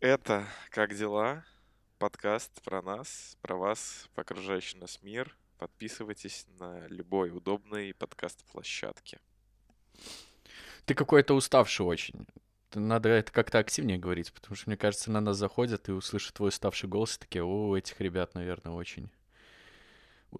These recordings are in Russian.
Это «Как дела?» Подкаст про нас, про вас, про окружающий нас мир. Подписывайтесь на любой удобной подкаст-площадке. Ты какой-то уставший очень. Надо это как-то активнее говорить, потому что, мне кажется, на нас заходят и услышат твой уставший голос, и такие, о, этих ребят, наверное, очень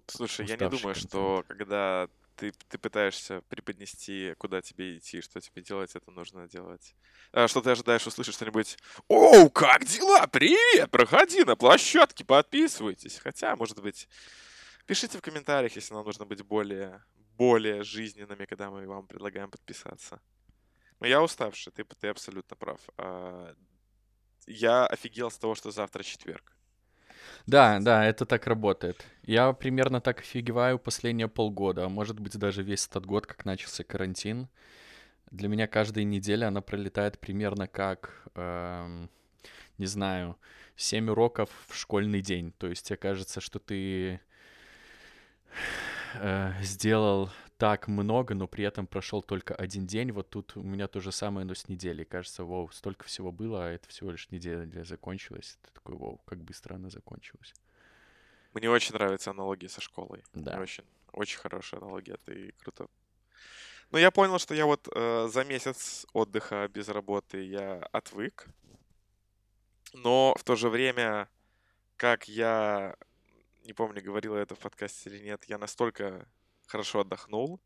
Слушай, я не думаю, контент. что когда ты, ты пытаешься преподнести, куда тебе идти, что тебе делать, это нужно делать. А, что ты ожидаешь услышать что-нибудь «Оу, как дела? Привет! Проходи на площадке, подписывайтесь!» Хотя, может быть, пишите в комментариях, если нам нужно быть более, более жизненными, когда мы вам предлагаем подписаться. Но я уставший, ты, ты абсолютно прав. А, Я офигел с того, что завтра четверг. Да, да, это так работает. Я примерно так офигеваю последние полгода, а может быть даже весь этот год, как начался карантин. Для меня каждая неделя она пролетает примерно как, эм, не знаю, 7 уроков в школьный день. То есть тебе кажется, что ты э, сделал так много, но при этом прошел только один день. Вот тут у меня то же самое, но с неделей. Кажется, вау, столько всего было, а это всего лишь неделя закончилась. Ты такой, вау, как быстро она закончилась. Мне очень нравится аналогия со школой. Да. Очень, очень хорошая аналогия, ты круто. Ну, я понял, что я вот э, за месяц отдыха без работы я отвык. Но в то же время, как я, не помню, говорил я это в подкасте или нет, я настолько хорошо отдохнул,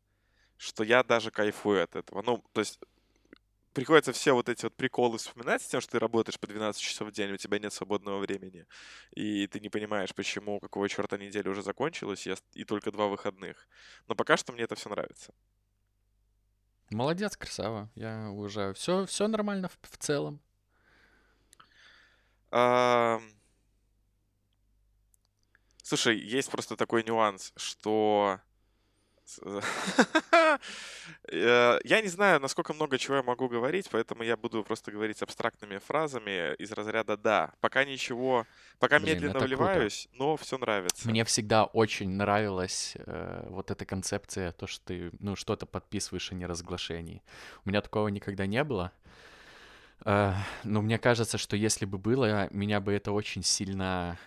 что я даже кайфую от этого. Ну, то есть приходится все вот эти вот приколы вспоминать с тем, что ты работаешь по 12 часов в день, у тебя нет свободного времени, и ты не понимаешь, почему, какого черта неделя уже закончилась, и только два выходных. Но пока что мне это все нравится. Молодец, красава. Я уважаю. Все, все нормально в, в целом. Ам, Слушай, есть просто такой нюанс, что я не знаю, насколько много чего я могу говорить, поэтому я буду просто говорить абстрактными фразами из разряда «да». Пока ничего, пока Блин, медленно это круто. вливаюсь, но все нравится. Мне всегда очень нравилась э, вот эта концепция, то, что ты, ну, что-то подписываешь о неразглашении. У меня такого никогда не было. Э, но мне кажется, что если бы было, меня бы это очень сильно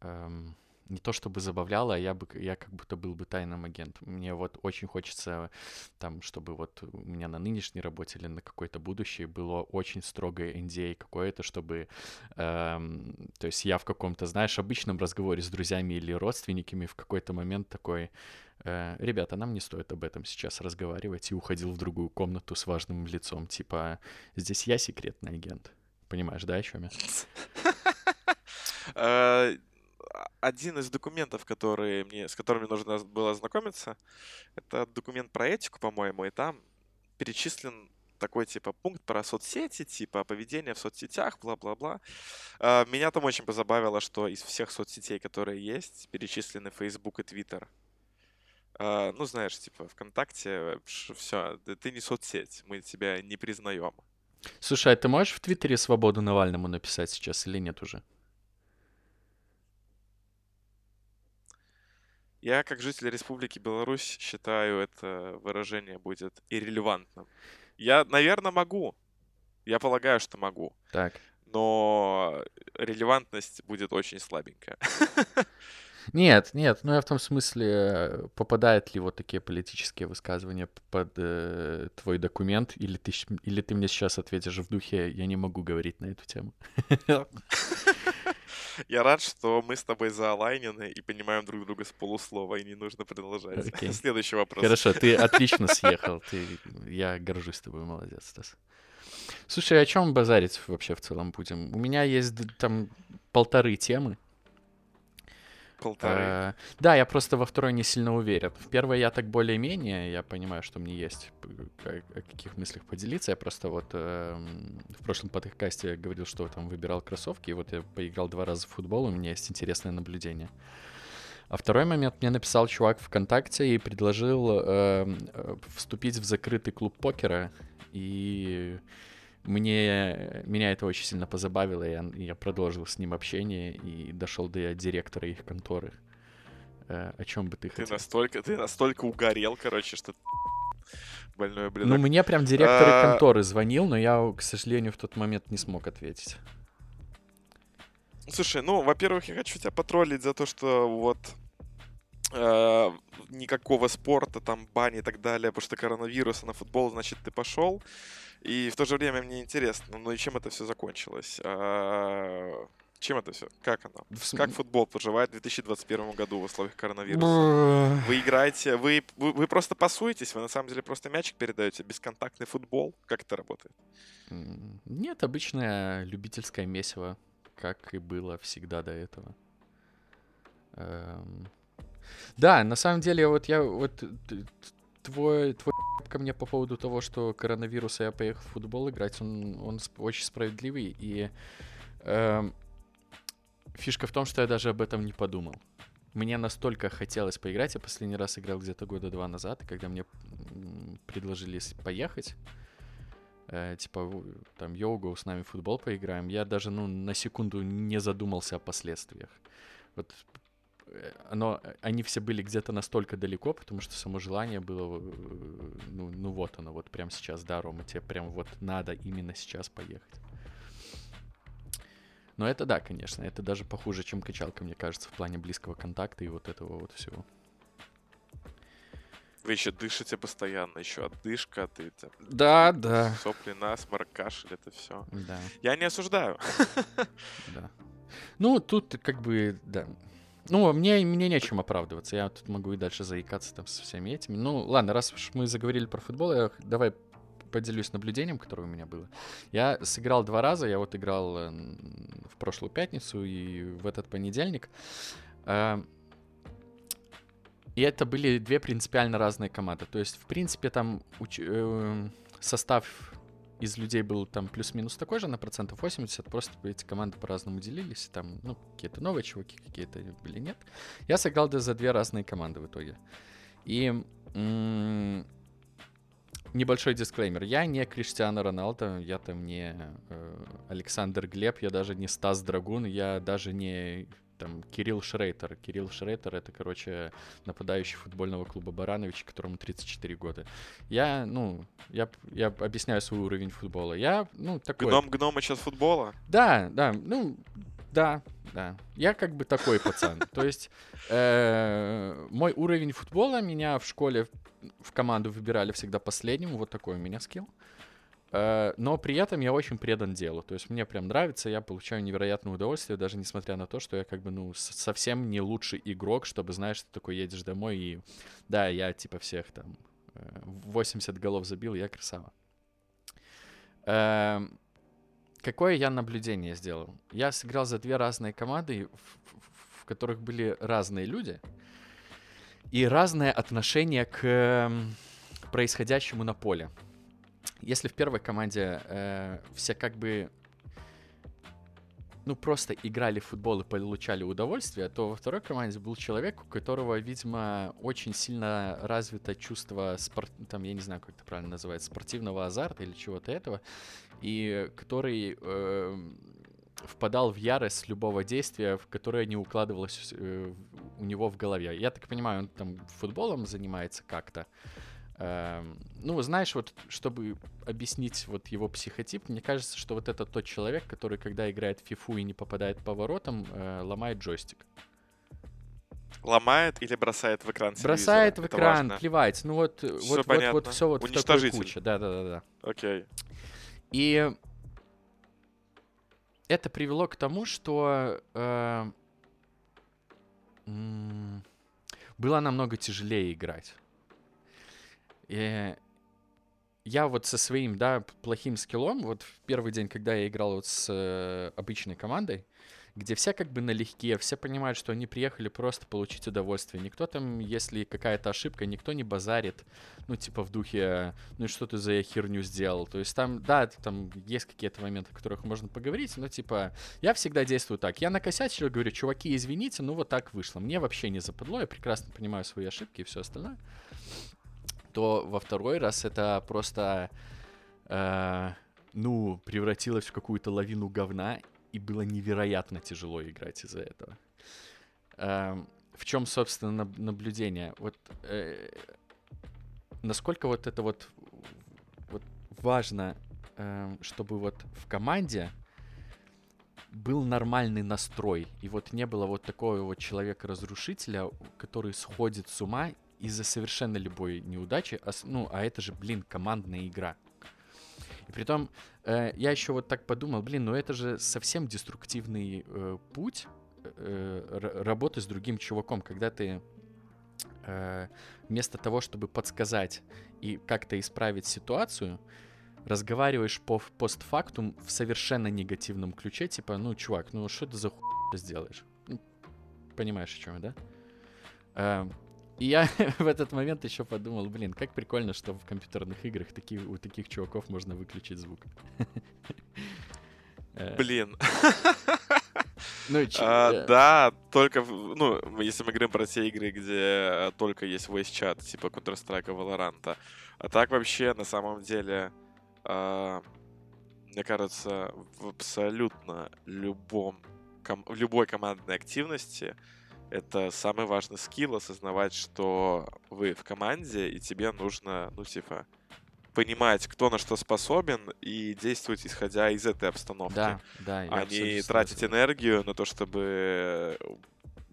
эм, не то чтобы забавляло, а я бы, я как будто был бы тайным агентом. Мне вот очень хочется, там, чтобы вот у меня на нынешней работе или на какой-то будущей было очень строгое NDA какое-то, чтобы, эм, то есть я в каком-то, знаешь, обычном разговоре с друзьями или родственниками в какой-то момент такой, э, ребята, нам не стоит об этом сейчас разговаривать, и уходил в другую комнату с важным лицом, типа, здесь я секретный агент. Понимаешь, да, о чем я? Один из документов, которые мне, с которыми нужно было ознакомиться, это документ про этику, по-моему, и там перечислен такой типа пункт про соцсети, типа поведение в соцсетях, бла-бла-бла. А, Меня там очень позабавило, что из всех соцсетей, которые есть, перечислены Facebook и Twitter. А, Ну, знаешь, типа ВКонтакте, все, ты не соцсеть, мы тебя не признаем. Слушай, а ты можешь в Твиттере свободу Навальному написать сейчас или нет уже? Я, как житель Республики Беларусь, считаю, это выражение будет иррелевантным. Я, наверное, могу. Я полагаю, что могу. Так. Но релевантность будет очень слабенькая. Нет, нет, ну я в том смысле, попадают ли вот такие политические высказывания под э, твой документ, или ты, или ты мне сейчас ответишь в духе, я не могу говорить на эту тему. Я рад, что мы с тобой заолайнены и понимаем друг друга с полуслова, и не нужно продолжать. Окей. Следующий вопрос. Хорошо, ты отлично съехал, ты, я горжусь тобой, молодец, Стас. Слушай, о чем базарить вообще в целом будем? У меня есть там полторы темы. Полторы. Э, Да, я просто во второй не сильно уверен. В первой я так более-менее, я понимаю, что мне есть о каких мыслях поделиться. Я просто вот эм, в прошлом подкасте говорил, что там выбирал кроссовки, и вот я поиграл два раза в футбол, у меня есть интересное наблюдение. А второй момент, мне написал чувак ВКонтакте и предложил эм, э, вступить в закрытый клуб покера, и мне, меня это очень сильно позабавило, и я, я продолжил с ним общение и дошел до директора их конторы. Э, о чем бы ты Ты хотел? настолько, ты настолько угорел, короче, что больной блин. Ну, мне прям директор А, конторы звонил, но я, к сожалению, в тот момент не смог ответить. Слушай, ну, во-первых, я хочу тебя потроллить за то, что вот э, никакого спорта, там, бани и так далее, потому что коронавирус, а на футбол, значит, ты пошел. И в то же время мне интересно, ну и чем это все закончилось? А, чем это все? Как оно? Как футбол поживает в 2021 году в условиях коронавируса? Вы играете, вы, вы, вы просто пасуетесь, вы на самом деле просто мячик передаете, бесконтактный футбол? Как это работает? Нет, обычное любительское месиво, как и было всегда до этого. Эм... Да, на самом деле, вот я вот твой, твой ко мне по поводу того, что коронавируса я поехал в футбол играть, он, он очень справедливый. И э, фишка в том, что я даже об этом не подумал. Мне настолько хотелось поиграть. Я последний раз играл где-то года два назад, и когда мне предложили поехать, э, типа, там, йогу, с нами футбол поиграем, я даже, ну, на секунду не задумался о последствиях. Вот оно, э, они все были где-то настолько далеко, потому что само желание было, э, ну, ну вот оно, вот прямо сейчас, да, Рома, тебе прям вот надо именно сейчас поехать. Но это да, конечно, это даже похуже, чем качалка, мне кажется, в плане близкого контакта и вот этого вот всего. Вы еще дышите постоянно, еще отдышка, ты там, Да, да. Сопли, насморк, кашель, это все. Да. Я не осуждаю. Да. Ну, тут как бы, да, ну, мне, мне нечем оправдываться. Я тут могу и дальше заикаться там со всеми этими. Ну, ладно, раз уж мы заговорили про футбол, я давай поделюсь наблюдением, которое у меня было. Я сыграл два раза. Я вот играл э, в прошлую пятницу и в этот понедельник. Э, и это были две принципиально разные команды. То есть, в принципе, там уч- э, состав из людей был там плюс-минус такой же, на процентов 80, просто эти команды по-разному делились, там, ну, какие-то новые чуваки, какие-то были нет. Я сыграл за две разные команды в итоге. И небольшой дисклеймер. Я не Криштиану Роналдо, я там не э, Александр Глеб, я даже не Стас Драгун, я даже не там Кирилл Шрейтер. Кирилл Шрейтер это, короче, нападающий футбольного клуба Баранович, которому 34 года. Я, ну, я, я объясняю свой уровень футбола. Я, ну, такой... Гном гнома сейчас футбола? Да, да, ну, да, да. Я как бы такой пацан. То есть э, мой уровень футбола меня в школе в команду выбирали всегда последним. Вот такой у меня скилл. Э, но при этом я очень предан делу. То есть мне прям нравится, я получаю невероятное удовольствие, даже несмотря на то, что я как бы, ну, совсем не лучший игрок, чтобы, знаешь, ты такой едешь домой и, да, я типа всех там 80 э, голов забил, я красава. Эм, какое я наблюдение сделал? Я сыграл за две разные команды, в, которых были разные люди и разное отношение к эм, происходящему на поле. Если в первой команде э, все как бы ну, просто играли в футбол и получали удовольствие, то во второй команде был человек, у которого, видимо, очень сильно развито чувство, спорт... там, я не знаю, как это правильно называется, спортивного азарта или чего-то этого, и который э, впадал в ярость любого действия, в которое не укладывалось э, у него в голове. Я так понимаю, он там футболом занимается как-то, ну, знаешь, вот, чтобы объяснить вот его психотип, мне кажется, что вот это тот человек, который, когда играет в фифу и не попадает по воротам, э, ломает джойстик. Ломает или бросает в экран Бросает в экран, плевать. Ну вот, все вот, понятно. вот, вот все вот в такой куче. Да, да, да, да. Окей. И это привело к тому, что э, было намного тяжелее играть. И я вот со своим, да, плохим скиллом, вот в первый день, когда я играл вот с э, обычной командой, где все как бы налегке, все понимают, что они приехали просто получить удовольствие. Никто там, если какая-то ошибка, никто не базарит, ну, типа в духе, ну и что ты за херню сделал. То есть там, да, там есть какие-то моменты, о которых можно поговорить, но типа я всегда действую так. Я накосячил, говорю, чуваки, извините, ну вот так вышло. Мне вообще не западло, я прекрасно понимаю свои ошибки и все остальное то во второй раз это просто, э, ну, превратилось в какую-то лавину говна, и было невероятно тяжело играть из-за этого. Э, в чем, собственно, наблюдение? Вот э, насколько вот это вот, вот важно, э, чтобы вот в команде был нормальный настрой, и вот не было вот такого вот человека-разрушителя, который сходит с ума из-за совершенно любой неудачи, а, ну, а это же, блин, командная игра. И при том, э, я еще вот так подумал, блин, ну это же совсем деструктивный э, путь э, работы с другим чуваком, когда ты э, вместо того, чтобы подсказать и как-то исправить ситуацию, разговариваешь по постфактум в совершенно негативном ключе, типа, ну, чувак, ну что ты за хуй сделаешь? Ну, понимаешь, о чем я, да? Э, и я в этот момент еще подумал, блин, как прикольно, что в компьютерных играх такие, у таких чуваков можно выключить звук. Э. Блин. Ну, а, э. да, только, ну, если мы говорим про те игры, где только есть voice чат, типа Counter-Strike, Valorant. А так вообще, на самом деле, а, мне кажется, в абсолютно любом, ком, в любой командной активности это самый важный скилл осознавать, что вы в команде, и тебе нужно, ну, типа, понимать, кто на что способен, и действовать исходя из этой обстановки. Да, да. А не тратить энергию на то, чтобы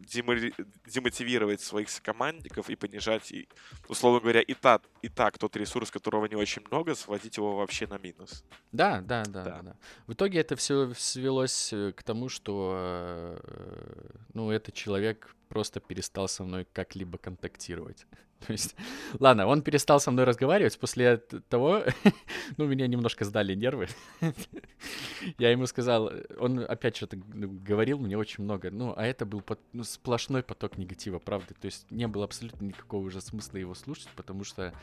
демотивировать своих командников и понижать, и, условно говоря, и, та, и так тот ресурс, которого не очень много, сводить его вообще на минус. Да, да, да, да. да. В итоге это все свелось э, к тому, что э, ну, этот человек просто перестал со мной как-либо контактировать. То есть, ладно, он перестал со мной разговаривать после того, ну, меня немножко сдали нервы. Я ему сказал, он опять что-то говорил мне очень много, ну, а это был под, ну, сплошной поток негатива, правда. То есть не было абсолютно никакого уже смысла его слушать, потому что,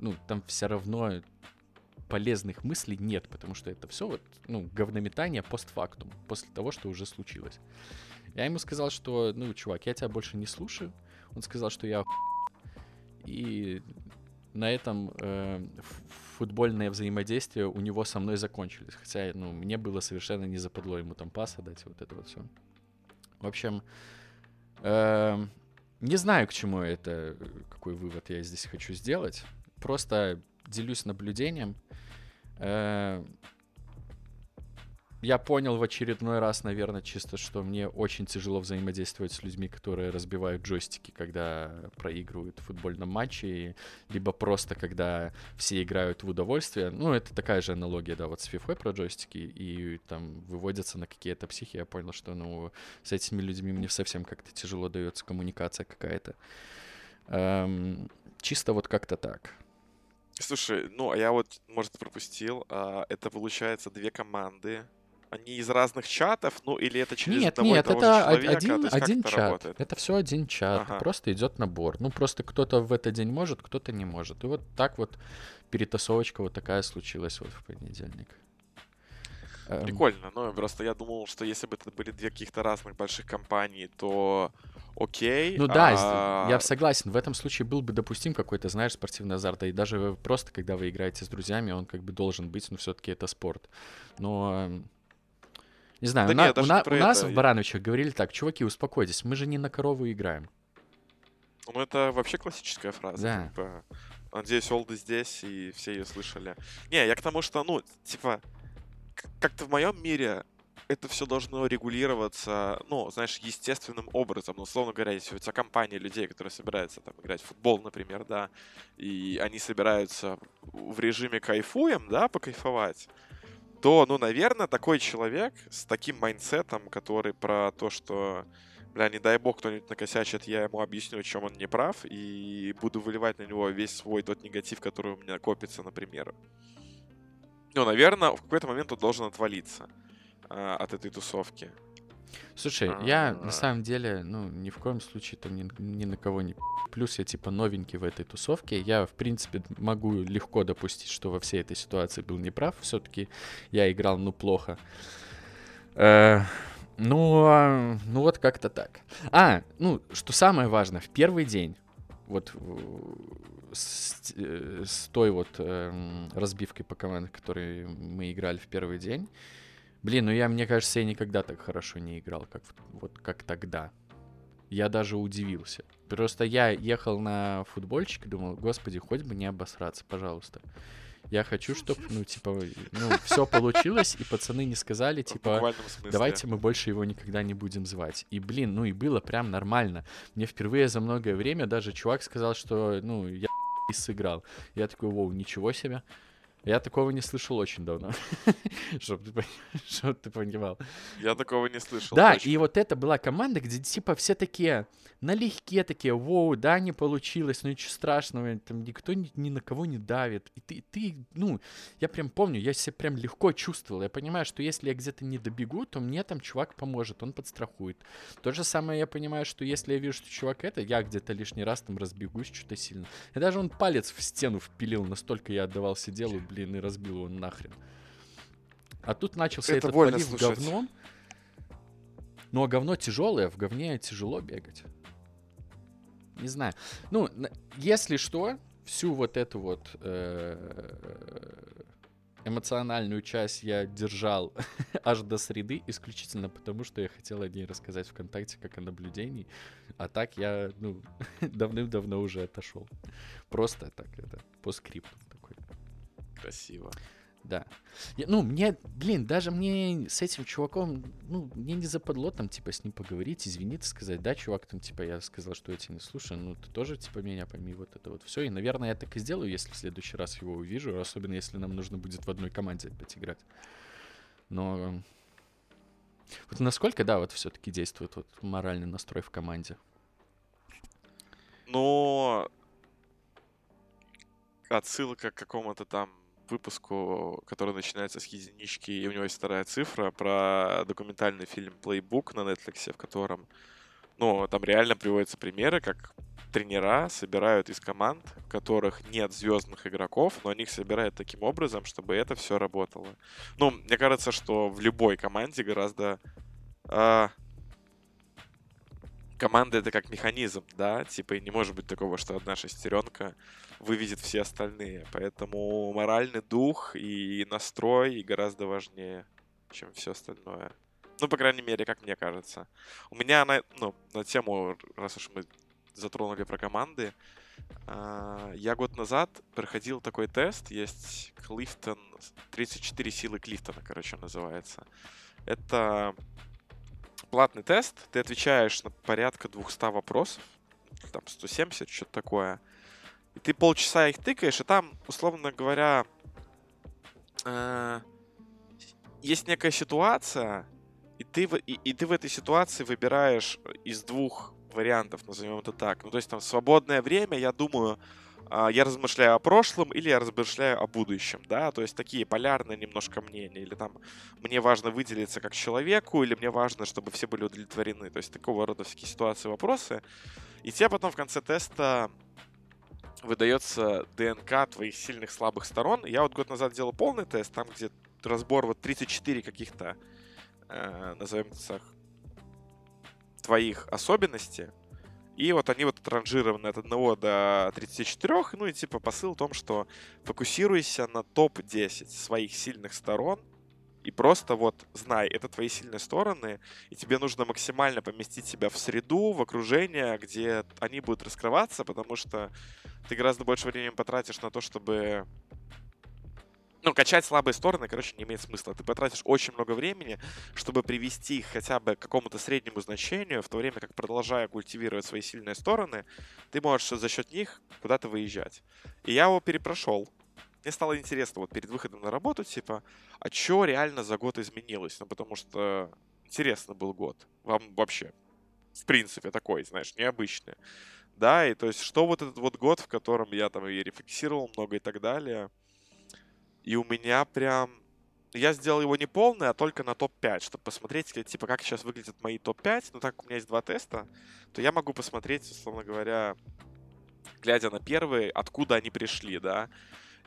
ну, там все равно полезных мыслей нет, потому что это все вот, ну, говнометание постфактум, после того, что уже случилось. Я ему сказал, что, ну, чувак, я тебя больше не слушаю. Он сказал, что я и на этом э, футбольное взаимодействие у него со мной закончились. Хотя, ну, мне было совершенно не западло ему там паса дать, вот это вот все. В общем, э, не знаю, к чему это, какой вывод я здесь хочу сделать. Просто делюсь наблюдением. Э, я понял в очередной раз, наверное, чисто, что мне очень тяжело взаимодействовать с людьми, которые разбивают джойстики, когда проигрывают в футбольном матче, либо просто когда все играют в удовольствие. Ну, это такая же аналогия, да, вот с FIFA про джойстики, и там выводятся на какие-то психи. Я понял, что, ну, с этими людьми мне совсем как-то тяжело дается коммуникация какая-то. Эм, чисто вот как-то так. Слушай, ну, а я вот, может, пропустил. А, это, получается, две команды они из разных чатов, ну или это через нет, одного нет, и того это же человека? один, есть один это чат. Работает? Это все один чат. Ага. Просто идет набор. Ну просто кто-то в этот день может, кто-то не может. И вот так вот перетасовочка вот такая случилась вот в понедельник. Эм. Прикольно, но просто я думал, что если бы это были две каких-то разных больших компаний, то окей. Ну да, а... я согласен. В этом случае был бы допустим какой-то, знаешь, спортивный азарт. И даже просто, когда вы играете с друзьями, он как бы должен быть, но все-таки это спорт. Но эм, не знаю, да у, нет, на, у, на, у нас в Барановичах говорили так, чуваки, успокойтесь, мы же не на корову играем. Ну, это вообще классическая фраза. Да. Типа, надеюсь, Олды здесь, и все ее слышали. Не, я к тому, что, ну, типа, как-то в моем мире это все должно регулироваться, ну, знаешь, естественным образом. Ну, условно говоря, если у тебя компания людей, которые собираются там играть в футбол, например, да, и они собираются в режиме кайфуем, да, покайфовать, то, ну, наверное, такой человек с таким майндсетом, который про то, что, бля, не дай бог кто-нибудь накосячит, я ему объясню, чем он не прав, и буду выливать на него весь свой тот негатив, который у меня копится, например. Ну, наверное, в какой-то момент он должен отвалиться э, от этой тусовки. Слушай, А-а-а. я на самом деле, ну, ни в коем случае там ни, ни на кого не плюс я типа новенький в этой тусовке. Я, в принципе, могу легко допустить, что во всей этой ситуации был неправ. Все-таки я играл, ну, плохо. Э, ну, а, ну вот как-то так. А, ну, что самое важное, в первый день, вот с, э, с той вот э, разбивкой по командам, которые мы играли в первый день, блин, ну я, мне кажется, я никогда так хорошо не играл, как вот как тогда. Я даже удивился. Просто я ехал на футбольчик и думал, господи, хоть бы не обосраться, пожалуйста. Я хочу, чтобы, ну, типа, ну, все получилось, и пацаны не сказали, типа, давайте мы больше его никогда не будем звать. И, блин, ну и было прям нормально. Мне впервые за многое время даже чувак сказал, что, ну, я сыграл. Я такой, воу, ничего себе. Я такого не слышал очень давно. Чтобы ты, понимал. Я такого не слышал. Да, и вот это была команда, где типа все такие налегке такие, воу, да, не получилось, ну ничего страшного, там никто ни, ни на кого не давит. И ты, ты, ну, я прям помню, я себя прям легко чувствовал. Я понимаю, что если я где-то не добегу, то мне там чувак поможет, он подстрахует. То же самое я понимаю, что если я вижу, что чувак это, я где-то лишний раз там разбегусь что-то сильно. И даже он палец в стену впилил, настолько я отдавался делу, блин, и разбил его нахрен. А тут начался это этот полив слушать. говном. Ну, а говно тяжелое, в говне тяжело бегать. Не знаю. Ну, если что, всю вот эту вот э, эмоциональную часть я держал аж до среды, исключительно потому, что я хотел о ней рассказать ВКонтакте как о наблюдении. А так я, ну, давным-давно уже отошел. Просто так, это, по скрипту красиво. Да. Я, ну, мне, блин, даже мне с этим чуваком, ну, мне не западло там, типа, с ним поговорить, извиниться, сказать, да, чувак, там, типа, я сказал, что я тебя не слушаю, ну, ты тоже, типа, меня пойми, вот это вот все. И, наверное, я так и сделаю, если в следующий раз его увижу, особенно если нам нужно будет в одной команде опять играть. Но вот насколько, да, вот все-таки действует вот моральный настрой в команде? Но отсылка к какому-то там выпуску, который начинается с единички, и у него есть вторая цифра, про документальный фильм «Плейбук» на Netflix, в котором, ну, там реально приводятся примеры, как тренера собирают из команд, в которых нет звездных игроков, но они их собирают таким образом, чтобы это все работало. Ну, мне кажется, что в любой команде гораздо э, команда это как механизм, да, типа и не может быть такого, что одна шестеренка выведет все остальные. Поэтому моральный дух и настрой гораздо важнее, чем все остальное. Ну, по крайней мере, как мне кажется. У меня на, ну, на тему, раз уж мы затронули про команды, э, я год назад проходил такой тест, есть Клифтон, 34 силы Клифтона, короче, называется. Это платный тест, ты отвечаешь на порядка 200 вопросов, там 170, что-то такое. И ты полчаса их тыкаешь, и там, условно говоря, э, есть некая ситуация, и ты, в, и, и ты в этой ситуации выбираешь из двух вариантов, назовем это так. Ну, то есть там свободное время, я думаю, я размышляю о прошлом или я размышляю о будущем, да, то есть такие полярные немножко мнения, или там мне важно выделиться как человеку, или мне важно, чтобы все были удовлетворены, то есть такого рода всякие ситуации, вопросы. И тебе потом в конце теста выдается ДНК твоих сильных, слабых сторон. Я вот год назад делал полный тест, там где разбор вот 34 каких-то, э, назовем так, твоих особенностей. И вот они вот отранжированы от 1 до 34. Ну и типа посыл в том, что фокусируйся на топ-10 своих сильных сторон – и просто вот знай, это твои сильные стороны, и тебе нужно максимально поместить себя в среду, в окружение, где они будут раскрываться, потому что ты гораздо больше времени потратишь на то, чтобы ну, качать слабые стороны, короче, не имеет смысла. Ты потратишь очень много времени, чтобы привести их хотя бы к какому-то среднему значению, в то время как, продолжая культивировать свои сильные стороны, ты можешь за счет них куда-то выезжать. И я его перепрошел мне стало интересно вот перед выходом на работу, типа, а что реально за год изменилось? Ну, потому что интересно был год. Вам вообще, в принципе, такой, знаешь, необычный. Да, и то есть, что вот этот вот год, в котором я там и рефлексировал много и так далее. И у меня прям... Я сделал его не полный, а только на топ-5, чтобы посмотреть, типа, как сейчас выглядят мои топ-5. Ну, так у меня есть два теста, то я могу посмотреть, условно говоря, глядя на первые, откуда они пришли, да.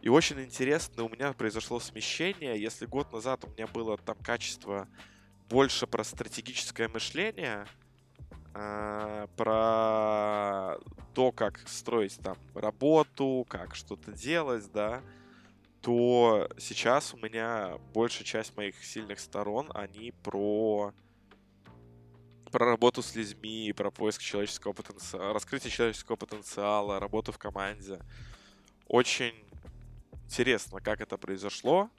И очень интересно, у меня произошло смещение. Если год назад у меня было там качество больше про стратегическое мышление, э, про то, как строить там работу, как что-то делать, да, то сейчас у меня большая часть моих сильных сторон, они про про работу с людьми, про поиск человеческого потенциала, раскрытие человеческого потенциала, работу в команде. Очень интересно, как это произошло,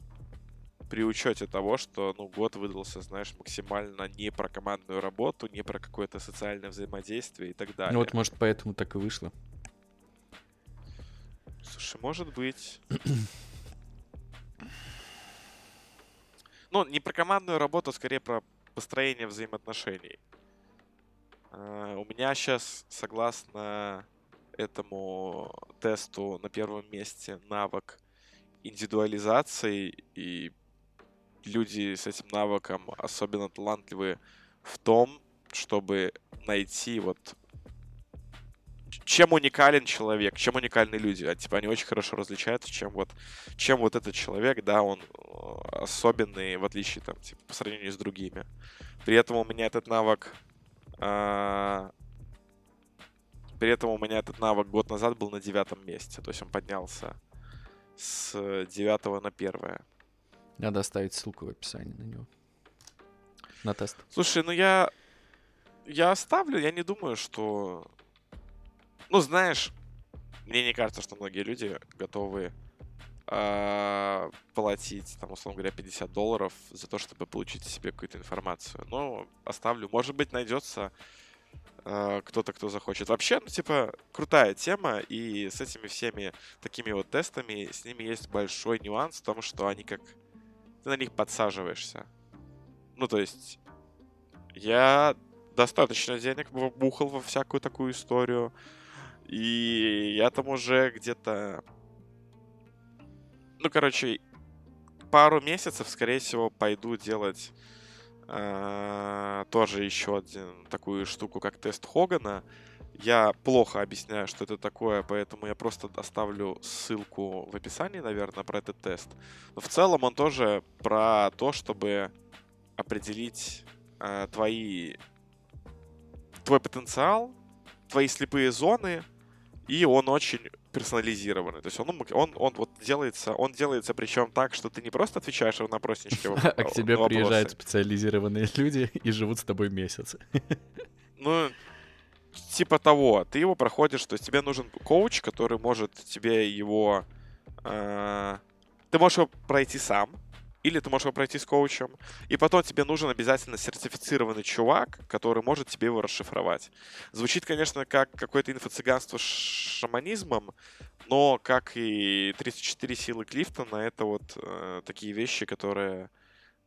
при учете того, что ну, год выдался, знаешь, максимально не про командную работу, не про какое-то социальное взаимодействие и так далее. Ну вот, может, поэтому так и вышло. Слушай, может быть. ну, не про командную работу, а скорее про построение взаимоотношений. Uh, у меня сейчас, согласно этому тесту, на первом месте навык индивидуализации, и люди с этим навыком особенно талантливы в том, чтобы найти вот чем уникален человек, чем уникальны люди. А, типа они очень хорошо различаются, чем вот, чем вот этот человек, да, он э, особенный, в отличие там, типа, по сравнению с другими. При этом у меня этот навык а, при этом у меня этот навык год назад был на девятом месте. То есть он поднялся с девятого на первое. Надо оставить ссылку в описании на него. На тест. Слушай, ну я... Я оставлю, я не думаю, что... Ну, знаешь, мне не кажется, что многие люди готовы э, платить, там, условно говоря, 50 долларов за то, чтобы получить себе какую-то информацию. Но оставлю. Может быть, найдется э, кто-то, кто захочет. Вообще, ну, типа, крутая тема, и с этими всеми такими вот тестами, с ними есть большой нюанс в том, что они как ты на них подсаживаешься. Ну, то есть, я достаточно денег бухал во всякую такую историю. И я там уже где-то... Ну, короче, пару месяцев, скорее всего, пойду делать э, тоже еще один такую штуку, как тест Хогана. Я плохо объясняю, что это такое, поэтому я просто оставлю ссылку в описании, наверное, про этот тест. Но в целом он тоже про то, чтобы определить э, твои твой потенциал, твои слепые зоны, и он очень персонализированный. То есть он, он, он вот делается, он делается причем так, что ты не просто отвечаешь на опроснички. А к тебе приезжают специализированные люди и живут с тобой месяц. Ну, типа того, ты его проходишь, то есть тебе нужен коуч, который может тебе его... Э, ты можешь его пройти сам, или ты можешь его пройти с коучем, и потом тебе нужен обязательно сертифицированный чувак, который может тебе его расшифровать. Звучит, конечно, как какое-то инфо-цыганство с шаманизмом, но, как и 34 силы Клифтона, это вот э, такие вещи, которые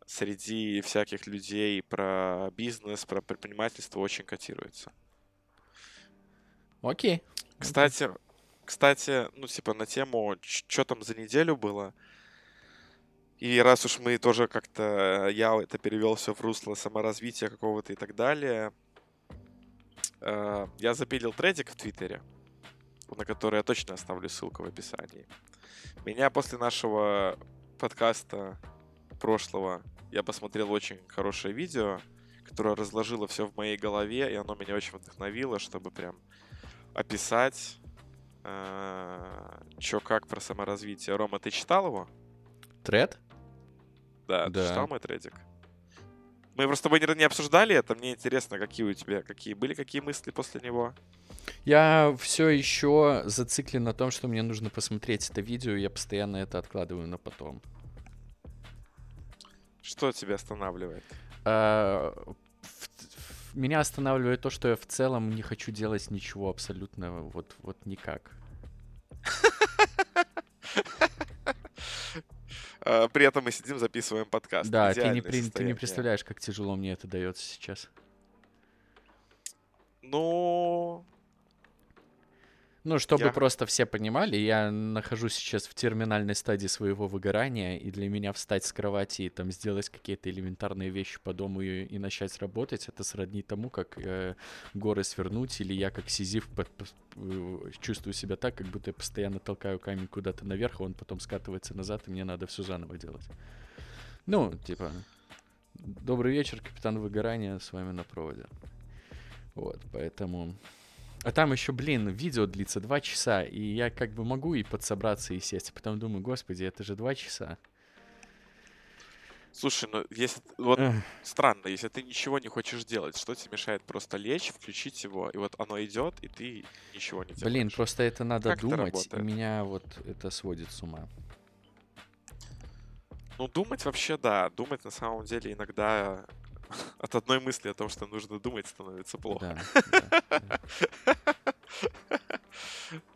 среди всяких людей про бизнес, про предпринимательство очень котируются. Окей. Кстати, кстати, ну, типа, на тему, что там за неделю было. И раз уж мы тоже как-то, я это перевел все в русло саморазвития какого-то и так далее, э, я запилил тредик в Твиттере, на который я точно оставлю ссылку в описании. Меня после нашего подкаста прошлого я посмотрел очень хорошее видео, которое разложило все в моей голове, и оно меня очень вдохновило, чтобы прям описать, э, что как про саморазвитие. Рома, ты читал его? Тред? Да, да. ты читал мой тредик? Мы просто с тобой не, не обсуждали это. Мне интересно, какие у тебя, какие были, какие мысли после него? Я все еще зациклен на том, что мне нужно посмотреть это видео, я постоянно это откладываю на потом. Что тебя останавливает? А, меня останавливает то, что я в целом не хочу делать ничего абсолютно вот, вот никак. А, при этом мы сидим, записываем подкаст. Да, ты не, ты не представляешь, как тяжело мне это дается сейчас. Ну, ну, чтобы я... просто все понимали, я нахожусь сейчас в терминальной стадии своего выгорания, и для меня встать с кровати и там сделать какие-то элементарные вещи по дому и, и начать работать, это сродни тому, как э, горы свернуть, или я как сизиф под, э, чувствую себя так, как будто я постоянно толкаю камень куда-то наверх, а он потом скатывается назад, и мне надо все заново делать. Ну, типа, добрый вечер, капитан выгорания, с вами на проводе. Вот, поэтому а там еще, блин, видео длится два часа, и я как бы могу и подсобраться и сесть, а потом думаю, господи, это же два часа. Слушай, ну если вот странно, если ты ничего не хочешь делать, что тебе мешает просто лечь, включить его, и вот оно идет, и ты ничего не делаешь. Блин, просто это надо как думать, это и меня вот это сводит с ума. Ну, думать вообще, да. Думать на самом деле иногда от одной мысли о том, что нужно думать, становится плохо.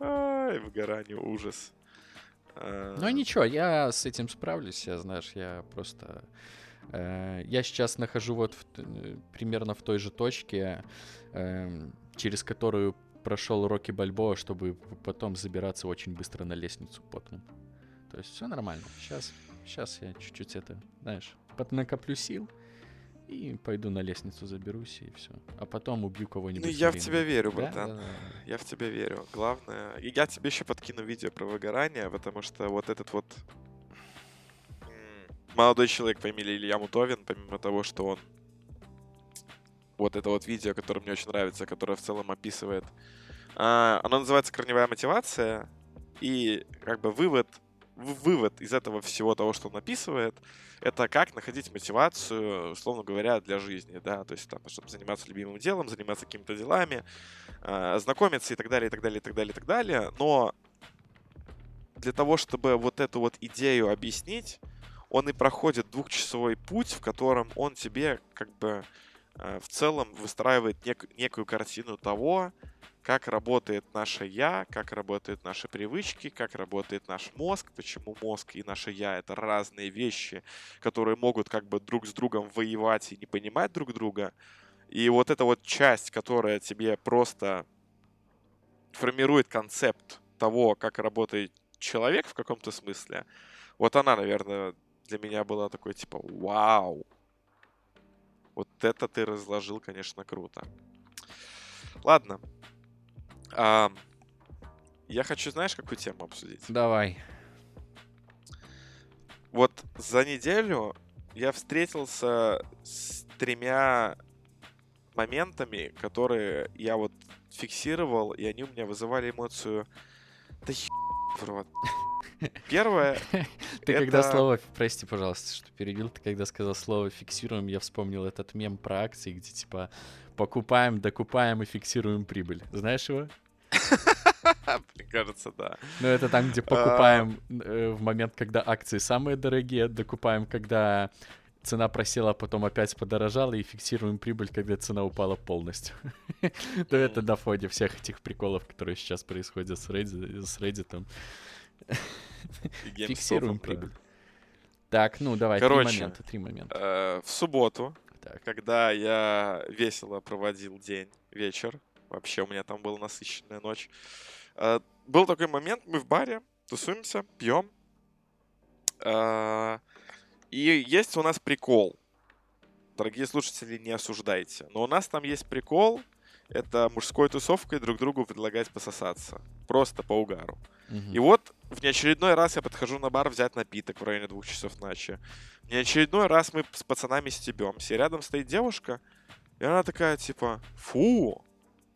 Ай, выгорание, ужас. Ну а ничего, я с этим справлюсь, я, знаешь, я просто... Э, я сейчас нахожу вот в, э, примерно в той же точке, э, через которую прошел Рокки Бальбоа, чтобы потом забираться очень быстро на лестницу потом. То есть все нормально. Сейчас, сейчас я чуть-чуть это, знаешь, накоплю сил, и пойду на лестницу заберусь, и все. А потом убью кого-нибудь. Ну, я в тебя верю, братан. Да, да, да. Я в тебя верю. Главное... И я тебе еще подкину видео про выгорание, потому что вот этот вот молодой человек по имени Илья Мутовин, помимо того, что он вот это вот видео, которое мне очень нравится, которое в целом описывает. А, оно называется «Корневая мотивация», и как бы вывод вывод из этого всего того, что он описывает, это как находить мотивацию, условно говоря, для жизни, да, то есть там, чтобы заниматься любимым делом, заниматься какими-то делами, э, знакомиться и так далее, и так далее, и так далее, и так далее, но для того, чтобы вот эту вот идею объяснить, он и проходит двухчасовой путь, в котором он тебе как бы э, в целом выстраивает нек- некую картину того, как работает наше «я», как работают наши привычки, как работает наш мозг, почему мозг и наше «я» — это разные вещи, которые могут как бы друг с другом воевать и не понимать друг друга. И вот эта вот часть, которая тебе просто формирует концепт того, как работает человек в каком-то смысле, вот она, наверное, для меня была такой типа «Вау!» Вот это ты разложил, конечно, круто. Ладно, а, я хочу, знаешь, какую тему обсудить? Давай. Вот за неделю я встретился с тремя моментами, которые я вот фиксировал, и они у меня вызывали эмоцию да в рот. Первое. Ты это... когда слово, прости, пожалуйста, что перебил, ты когда сказал слово фиксируем, я вспомнил этот мем про акции, где типа покупаем, докупаем и фиксируем прибыль. Знаешь его? Мне кажется, да. Ну, это там, где покупаем э, в момент, когда акции самые дорогие, докупаем, когда цена просела, а потом опять подорожала, и фиксируем прибыль, когда цена упала полностью. То это на фоне всех этих приколов, которые сейчас происходят. С Reddit. Фиксируем прибыль. Так, ну давай, Короче, три момента, три момента. Э, в субботу, так. когда я весело проводил день, вечер, вообще у меня там была насыщенная ночь, э, был такой момент, мы в баре тусуемся, пьем, э, и есть у нас прикол. Дорогие слушатели, не осуждайте. Но у нас там есть прикол. Это мужской тусовкой друг другу предлагать пососаться. Просто по угару. Угу. И вот в неочередной раз я подхожу на бар взять напиток в районе двух часов ночи. В неочередной раз мы с пацанами стебемся. И рядом стоит девушка, и она такая, типа, фу,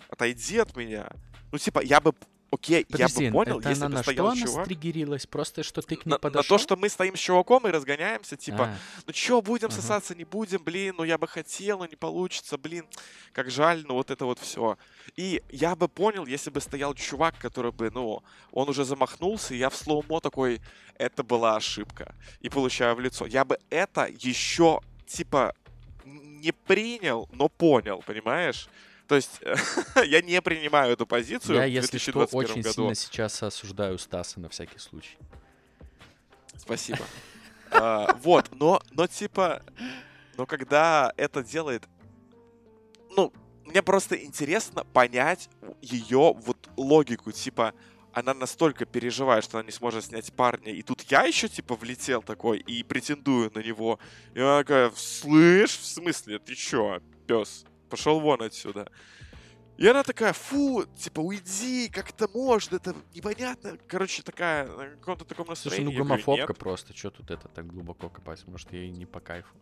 отойди от меня. Ну, типа, я бы Окей, Подожди, я бы понял, это если она бы стоял что чувак... она стригерилась? Просто, что ты к ней на, подошел? На то, что мы стоим с чуваком и разгоняемся, типа, а. ну чё, будем ага. сосаться, не будем, блин, ну я бы хотел, но не получится, блин, как жаль, ну вот это вот все. И я бы понял, если бы стоял чувак, который бы, ну, он уже замахнулся, и я в слоумо такой, это была ошибка, и получаю в лицо. Я бы это еще, типа, не принял, но понял, понимаешь? То есть я не принимаю эту позицию я, если что, очень году. сильно сейчас осуждаю Стаса на всякий случай. Спасибо. а, вот, но, но типа, но когда это делает, ну, мне просто интересно понять ее вот логику, типа, она настолько переживает, что она не сможет снять парня, и тут я еще, типа, влетел такой и претендую на него. И она такая, слышь, в смысле, ты чё, пес? Пошел вон отсюда. И она такая, фу, типа, уйди, как это можно, это непонятно. Короче, такая, на каком-то таком настроении. Слушай, ну гомофобка просто, что тут это так глубоко копать? Может, ей не по кайфу?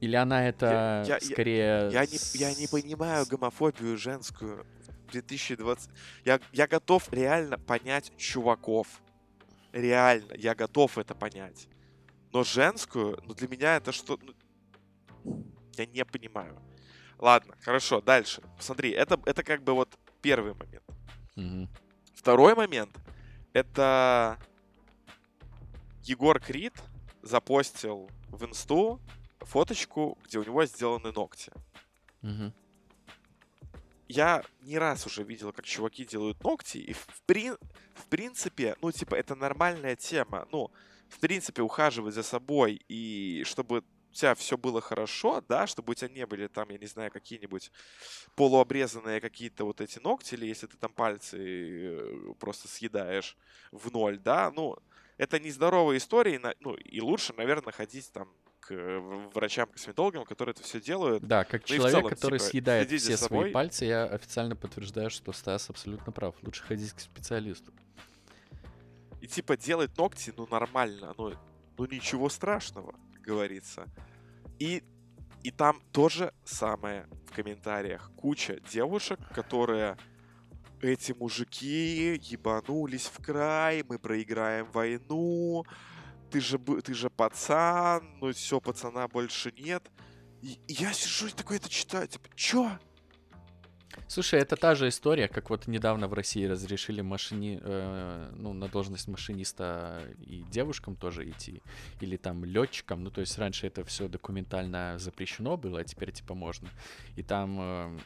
Или она это я, я, скорее... Я, я, не, я не понимаю гомофобию женскую 2020. Я, я готов реально понять чуваков. Реально, я готов это понять. Но женскую, ну для меня это что... Ну, я не понимаю. Ладно, хорошо, дальше. Посмотри, это, это как бы вот первый момент. Угу. Второй момент — это Егор Крид запостил в инсту фоточку, где у него сделаны ногти. Мгм. Я не раз уже видел, как чуваки делают ногти, и в, прин- в принципе, ну, типа, это нормальная тема. Ну, в принципе, ухаживать за собой, и чтобы у тебя все было хорошо, да, чтобы у тебя не были там, я не знаю, какие-нибудь полуобрезанные какие-то вот эти ногти, или если ты там пальцы э, просто съедаешь в ноль, да, ну, это нездоровая история, ну, и лучше, наверное, ходить там к э, врачам-косметологам, которые это все делают, Да, как Ну человек, целом, который типа, съедает все свои собой. пальцы, я официально подтверждаю, что Стас абсолютно прав. Лучше ходить к специалисту. И типа делать ногти, ну нормально, ну, ну ничего страшного, говорится. И, и там тоже самое в комментариях. Куча девушек, которые эти мужики ебанулись в край, мы проиграем войну, ты же, ты же пацан, ну все, пацана больше нет. И, и я сижу и такой это читаю, типа, чё? Слушай, это та же история, как вот недавно в России разрешили машини... э, ну, на должность машиниста и девушкам тоже идти, или там летчикам. Ну, то есть раньше это все документально запрещено было, а теперь типа можно. И там, э,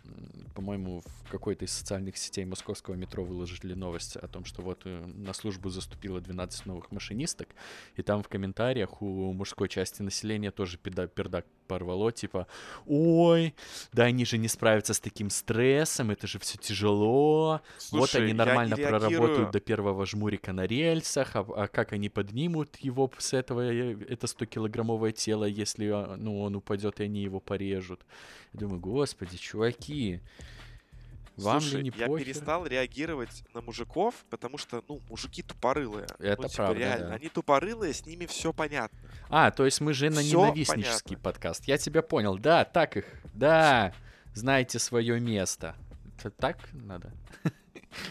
по-моему, в какой-то из социальных сетей московского метро выложили новость о том, что вот э, на службу заступило 12 новых машинисток, и там в комментариях у мужской части населения тоже пердак порвало, типа, ой, да они же не справятся с таким стрессом, это же все тяжело. вот Слушай, они я не нормально проработают до первого жмурика на рельсах, а, а как они поднимут его с этого, это 100-килограммовое тело, если а, ну, он упадет, и они его порежут. Я думаю, господи, чуваки, вам Слушай, ли не я похер? перестал реагировать на мужиков, потому что, ну, мужики тупорылые. Это ну, типа, правда, реально, да. они тупорылые, с ними все понятно. А, то есть мы же на ненавистнический понятно. подкаст. Я тебя понял. Да, так их. Да, знаете свое место. Это так надо?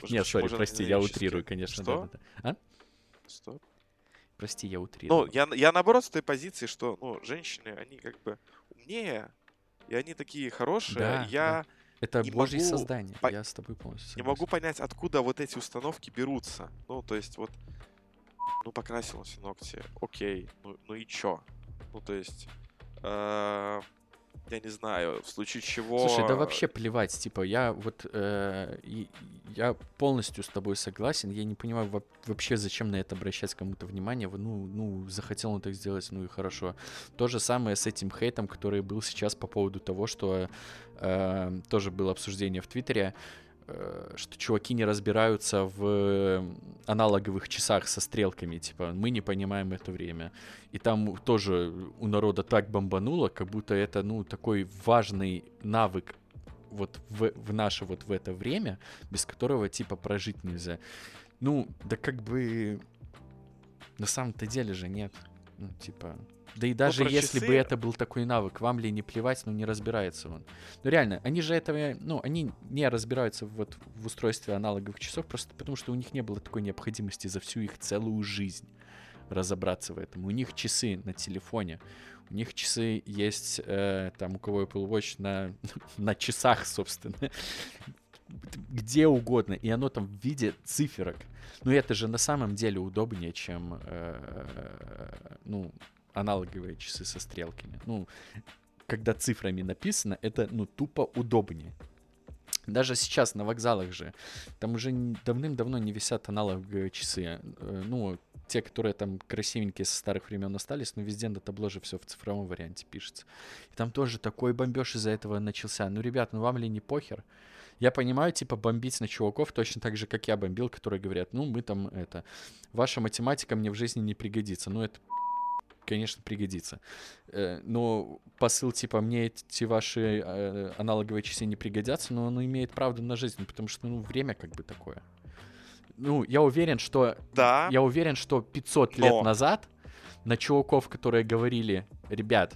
Боже, Нет, сори, прости, я утрирую, конечно. Что? да-да-да. А? Что? Прости, я Ну, утрирую. я, я наоборот с той позиции, что, ну, женщины, они как бы умнее, и они такие хорошие. Да, я Это не божье могу создание. по- Я с тобой полностью не могу согласен. понять, откуда вот эти установки берутся. Ну, то есть вот, ну, покрасил он все ногти, окей, ну, ну и чё? Ну, то есть, э, я не знаю, в случае чего... Слушай, да вообще плевать, типа, я вот, э, я полностью с тобой согласен, я не понимаю во- вообще, зачем на это обращать кому-то внимание, ну, ну, захотел он так сделать, ну и хорошо. То же самое с этим хейтом, который был сейчас по поводу того, что э, тоже было обсуждение в Твиттере, э, что чуваки не разбираются в аналоговых часах со стрелками, типа, мы не понимаем это время. И там тоже у народа так бомбануло, как будто это, ну, такой важный навык вот в, в наше вот в это время, без которого, типа, прожить нельзя. Ну, да как бы на самом-то деле же нет. Ну, типа... Да и даже про если бы часы- это был такой навык, вам ли не плевать, ну не разбирается он. Ну реально, они же этого, ну, они не разбираются вот в устройстве аналоговых часов, просто потому что у них не было такой необходимости за всю их целую жизнь разобраться в этом. У них часы на телефоне, у них часы есть, э, там, у кого Apple Watch на, на часах, собственно, где угодно, и оно там в виде циферок. Ну, это же на самом деле удобнее, чем, э, ну, аналоговые часы со стрелками. Ну, когда цифрами написано, это, ну, тупо удобнее. Даже сейчас на вокзалах же, там уже давным-давно не висят аналоговые часы. Э, Ну, те, которые там красивенькие со старых времен остались, но везде на табло же все в цифровом варианте пишется. И там тоже такой бомбеж из-за этого начался. Ну, ребят, ну вам ли не похер? Я понимаю, типа, бомбить на чуваков точно так же, как я бомбил, которые говорят, ну, мы там, это, ваша математика мне в жизни не пригодится. Ну, это, конечно, пригодится. Э, Но посыл, типа, мне эти ваши э, аналоговые часы не пригодятся, но он имеет правду на жизнь, потому что, ну, время как бы такое. Ну, я уверен, что Да, я уверен, что 500 Но. лет назад на чуваков, которые говорили, ребят,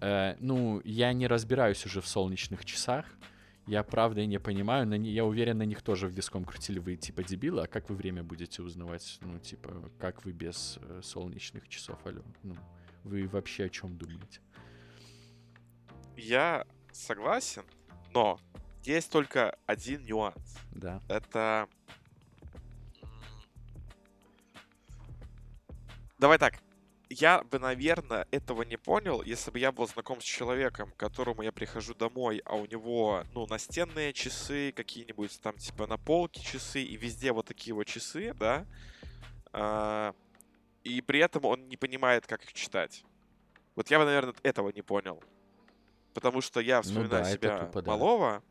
э, ну, я не разбираюсь уже в солнечных часах, я правда не понимаю, на, ни- я уверен, на них тоже виском крутили, вы типа дебилы, а как вы время будете узнавать? Ну, типа, как вы без э, солнечных часов, алло? Ну, вы вообще о чем думаете? я согласен, но есть только один нюанс. Да. Это... Давай так. Я бы, наверное, этого не понял, если бы я был знаком с человеком, к которому я прихожу домой, а у него, ну, настенные часы, какие-нибудь там, типа, на полке часы, и везде вот такие вот часы, да, а, и при этом он не понимает, как их читать. Вот я бы, наверное, этого не понял. Потому что я вспоминаю Ну да, себя тупо, да. малого,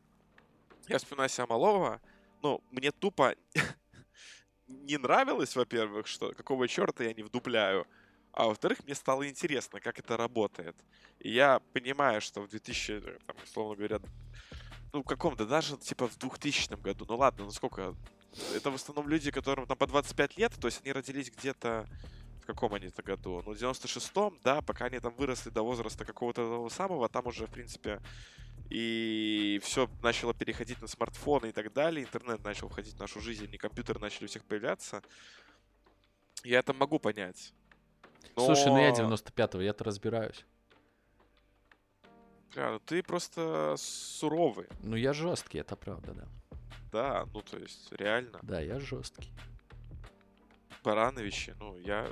я вспоминаю себя малого, ну, мне тупо не нравилось, во-первых, что какого черта я не вдупляю, а во-вторых, мне стало интересно, как это работает. И я понимаю, что в 2000, э, там, условно говоря, ну, в каком-то, даже типа в 2000 году, ну ладно, ну сколько, это в основном люди, которым там по 25 лет, то есть они родились где-то в каком они это году? Ну, в 96-м, да, пока они там выросли до возраста какого-то того самого, там уже, в принципе, и все начало переходить на смартфоны и так далее, интернет начал входить в нашу жизнь, и компьютеры начали у всех появляться. Я это могу понять. Слушай, ну я Но, 95-го, я-то разбираюсь. бля, ну ты просто суровый, Ну я жесткий, это правда, да. да, ну то есть реально. Да, я жесткий. Барановичи, ну я...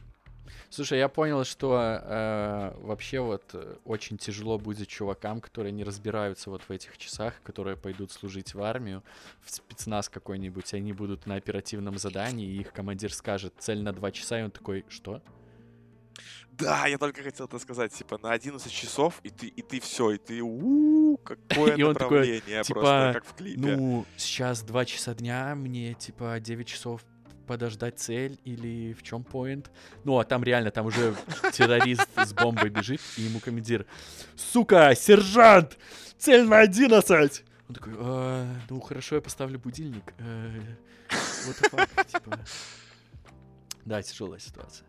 Слушай, я понял, что э, вообще вот э, очень тяжело будет чувакам, которые не разбираются вот в этих часах, которые пойдут служить в армию, в спецназ какой-нибудь, они будут на оперативном задании, и их командир скажет цель на 2 часа, и он такой, что? Да, я только хотел это сказать, типа, на 11 часов, и ты, и ты все, и ты, у какое И он такой, направление, типа, просто как в клипе. Ну, сейчас 2 часа дня, мне типа 9 часов подождать цель или в чем поинт? Ну, а там реально, там уже террорист с бомбой бежит, и ему командир, сука, сержант, цель на 11! Он такой, «А, ну хорошо, я поставлю будильник. Э, What the fuck, типа. Да, тяжелая ситуация.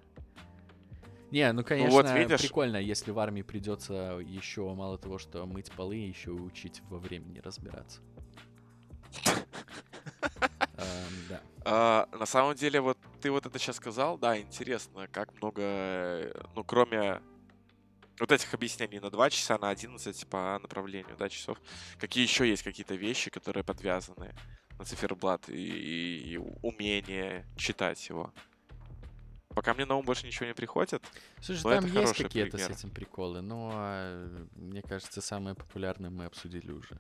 Не, ну конечно, вот видишь. прикольно, если в армии придется еще мало того, что мыть полы, еще и учить во времени разбираться. Эм. А, на самом деле, вот ты вот это сейчас сказал, да, интересно, как много, ну, кроме вот этих объяснений на 2 часа, на 11 по направлению, да, часов, какие еще есть какие-то вещи, которые подвязаны на циферблат и- и умение читать его? Пока мне на ум больше ничего не приходит. Слушай, там есть какие-то с этим приколы, но э, мне кажется, самые популярные мы обсудили уже.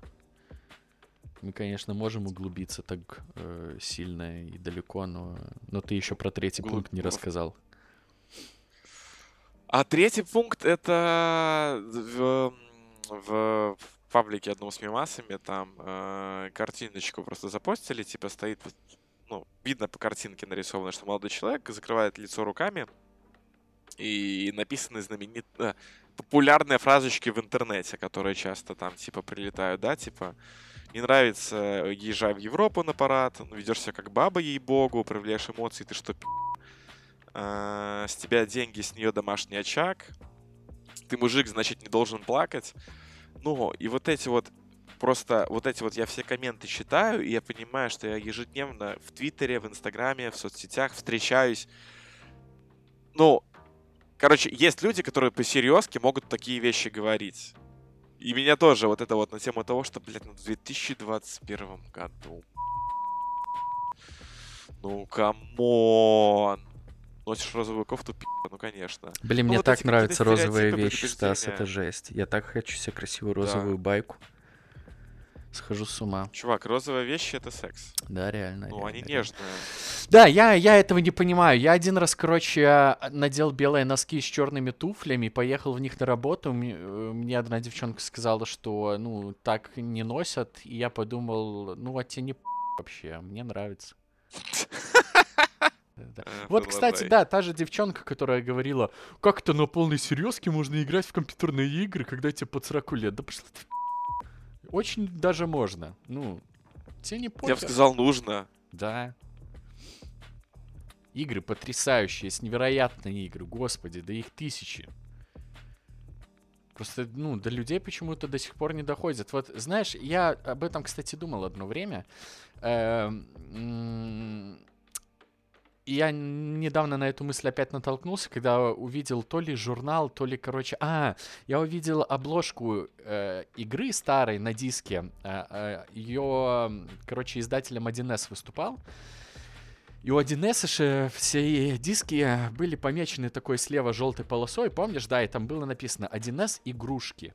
Мы, конечно, можем углубиться так э, сильно и далеко, но, но ты еще про третий Углуб- пункт не рассказал. А третий пункт это в, в паблике одном с мемасами там э, картиночку просто запостили, типа стоит, ну, видно по картинке нарисовано, что молодой человек закрывает лицо руками и написаны знаменит э, популярные фразочки в интернете, которые часто там типа прилетают, да, типа не нравится, езжай в Европу на парад, ведешь себя как баба, ей-богу, проявляешь эмоции, ты что, пи***? А, с тебя деньги, с нее домашний очаг, ты мужик, значит, не должен плакать. Ну, и вот эти вот, просто вот эти вот я все комменты читаю, и я понимаю, что я ежедневно в Твиттере, в Инстаграме, в соцсетях встречаюсь. Ну, короче, есть люди, которые по-серьезки могут такие вещи говорить. И меня тоже вот это вот на тему того, что, блядь, ну в 2021 году. Ну, come on. Носишь розовую кофту, пи***, ну, конечно. Блин, Ну, мне вот так нравятся розовые вещи, Стас, это жесть. Я так хочу себе красивую розовую байку. Схожу с ума. Чувак, розовые вещи это секс. Да, реально. Ну, реально, они реально. нежные. Да, я, я этого не понимаю. Я один раз, короче, а, надел белые носки с черными туфлями, поехал в них на работу. Мне, э, мне одна девчонка сказала, что, ну, так не носят. И я подумал, ну, а тебе не вообще, мне нравится. Да. Э, Вот, кстати, да, та же девчонка, которая говорила, как это на полной серьезке можно играть в компьютерные игры, когда тебе под 40 лет. Да пошла ты Очень даже можно. Ну, тебе не Я бы сказал, нужно. Да. Игры потрясающие, с невероятные игры, господи, да их тысячи. Просто, ну, до людей почему-то до сих пор не доходит. Вот, знаешь, я об этом, кстати, думал одно время. Эм, я недавно на эту мысль опять натолкнулся, когда увидел то ли журнал, то ли, короче... А, я увидел обложку э, игры старой на диске. Ее, короче, издателем 1С выступал. И у 1С все диски были помечены такой слева желтой полосой, помнишь, да, и там было написано 1С игрушки.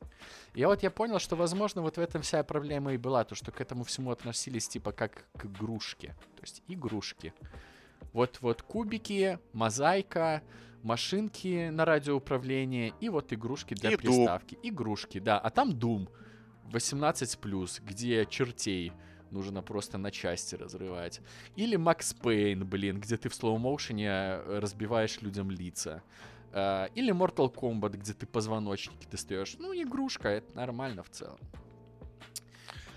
И вот я понял, что, возможно, вот в этом вся проблема и была, то, что к этому всему относились типа как к игрушке. То есть игрушки. Вот, вот кубики, мозаика, машинки на радиоуправление и вот игрушки для И приставки. Игрушки, да. А там Doom 18+, где чертей нужно просто на части разрывать. Или Макс Пейн, блин, где ты в слоу-моушене э, разбиваешь людям лица. Э, Или Mortal Kombat, где ты позвоночники достаешь. Ну, игрушка, это нормально в целом.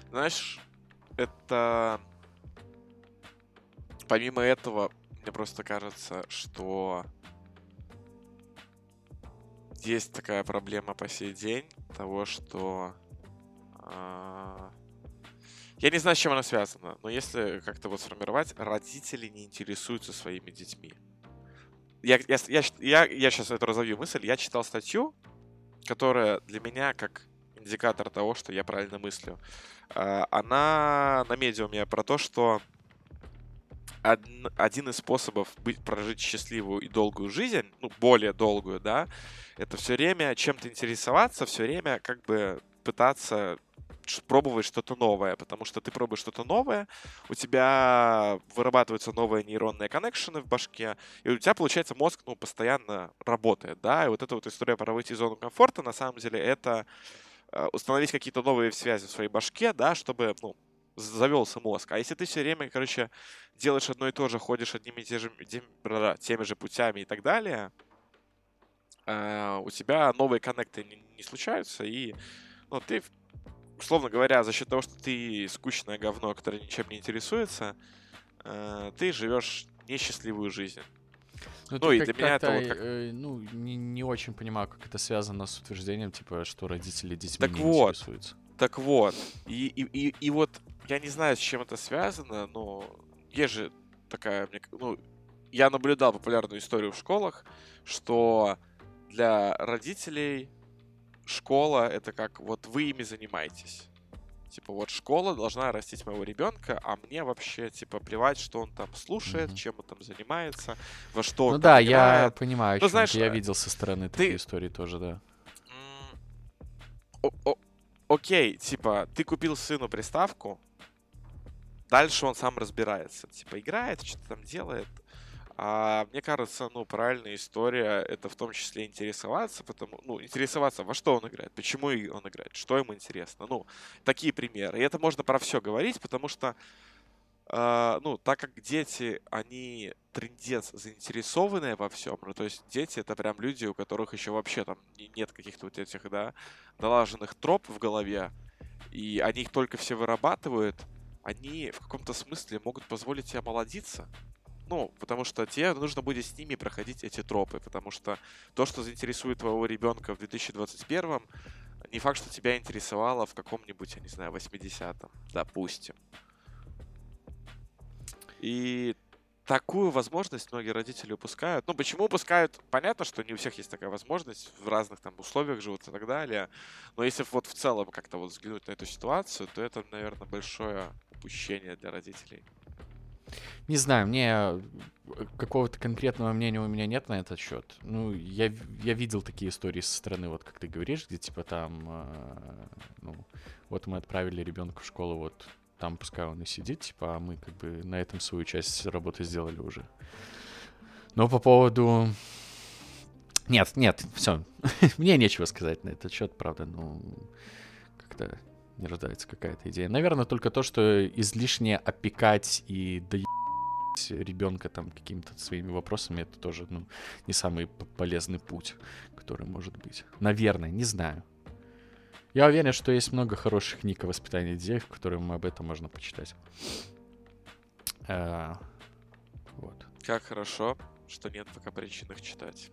Знаешь, это... Помимо этого, мне просто кажется, что есть такая проблема по сей день того, что а, я не знаю, с чем она связана, но если как-то вот сформировать, родители не интересуются своими детьми. Я, я, я, я, я сейчас это разовью мысль. Я читал статью, которая для меня как индикатор того, что я правильно мыслю. А, Она на медиуме про то, что од- один из способов быть, прожить счастливую и долгую жизнь, ну, более долгую, да, это все время чем-то интересоваться, все время как бы пытаться пробовать что-то новое, потому что ты пробуешь что-то новое, у тебя вырабатываются новые нейронные коннекшены в башке, и у тебя, получается, мозг, ну, постоянно работает, да, и вот эта вот история про выйти из зоны комфорта, на самом деле, это э, установить какие-то новые связи в своей башке, да, чтобы, ну, завелся мозг. А если ты все время, короче, делаешь одно и то же, ходишь одними и те же, теми же путями и так далее, э, у тебя новые коннекты не, не случаются, и ну, ты, условно говоря, за счет того, что ты скучное говно, которое ничем не интересуется, э, ты живешь несчастливую жизнь. Ну, ты и для меня это вот как- э, ну, не, не очень понимаю, как это связано с утверждением, типа, что родители детьми Так не вот. интересуются. Так вот, и, и, и, и вот я не знаю, с чем это связано, но есть же такая, ну, я наблюдал популярную историю в школах, что для родителей школа это как вот вы ими занимаетесь. Типа вот школа должна растить моего ребенка, а мне вообще типа плевать, что он там слушает, Мгм. чем он там занимается, во что он Ну да, я понимаю, Ну, знаешь, я видел со стороны ты- такие истории тоже, да. О- о- Окей, типа, ты купил сыну приставку, дальше он сам разбирается. Типа, играет, что-то там делает. А мне кажется, ну, правильная история это в том числе интересоваться, потому, ну, интересоваться, во что он играет, почему он играет, что ему интересно. Ну, такие примеры. И это можно про все говорить, потому что, а, ну, так как дети, они трендец заинтересованные во всем, ну, то есть дети это прям люди, у которых еще вообще там не- нет каких-то вот этих, да, налаженных троп в голове, и они их только все вырабатывают, они в каком-то смысле могут позволить тебе молодиться. Ну, потому что тебе нужно будет с ними проходить эти тропы, потому что то, что заинтересует твоего ребенка в 2021, не факт, что тебя интересовало в каком-нибудь, я не знаю, 80-м, допустим. И такую возможность многие родители упускают. Ну, почему упускают? Понятно, что не у всех есть такая возможность, в разных там условиях живут и так далее. Но если вот в целом как-то вот взглянуть на эту ситуацию, то это, наверное, большое упущение для родителей. Не знаю, мне э, какого-то конкретного мнения у меня нет на этот счет. Ну, я, я видел такие истории со стороны, вот как ты говоришь, где типа там, э, ну, вот мы отправили ребенка в школу, вот там пускай он и сидит, типа, а мы как бы на этом свою часть работы сделали уже. Но по поводу... Нет, нет, все. Мне нечего сказать на этот счет, правда, ну, как-то не рождается какая-то идея. Наверное, только то, что излишне опекать и доебать ребенка там какими-то своими вопросами, это тоже, ну, не самый полезный путь, который может быть. Наверное, не знаю. Я уверен, что есть много хороших книг о воспитании детей, в которых об этом можно почитать. А, Вот. Как хорошо, что нет пока причин их читать.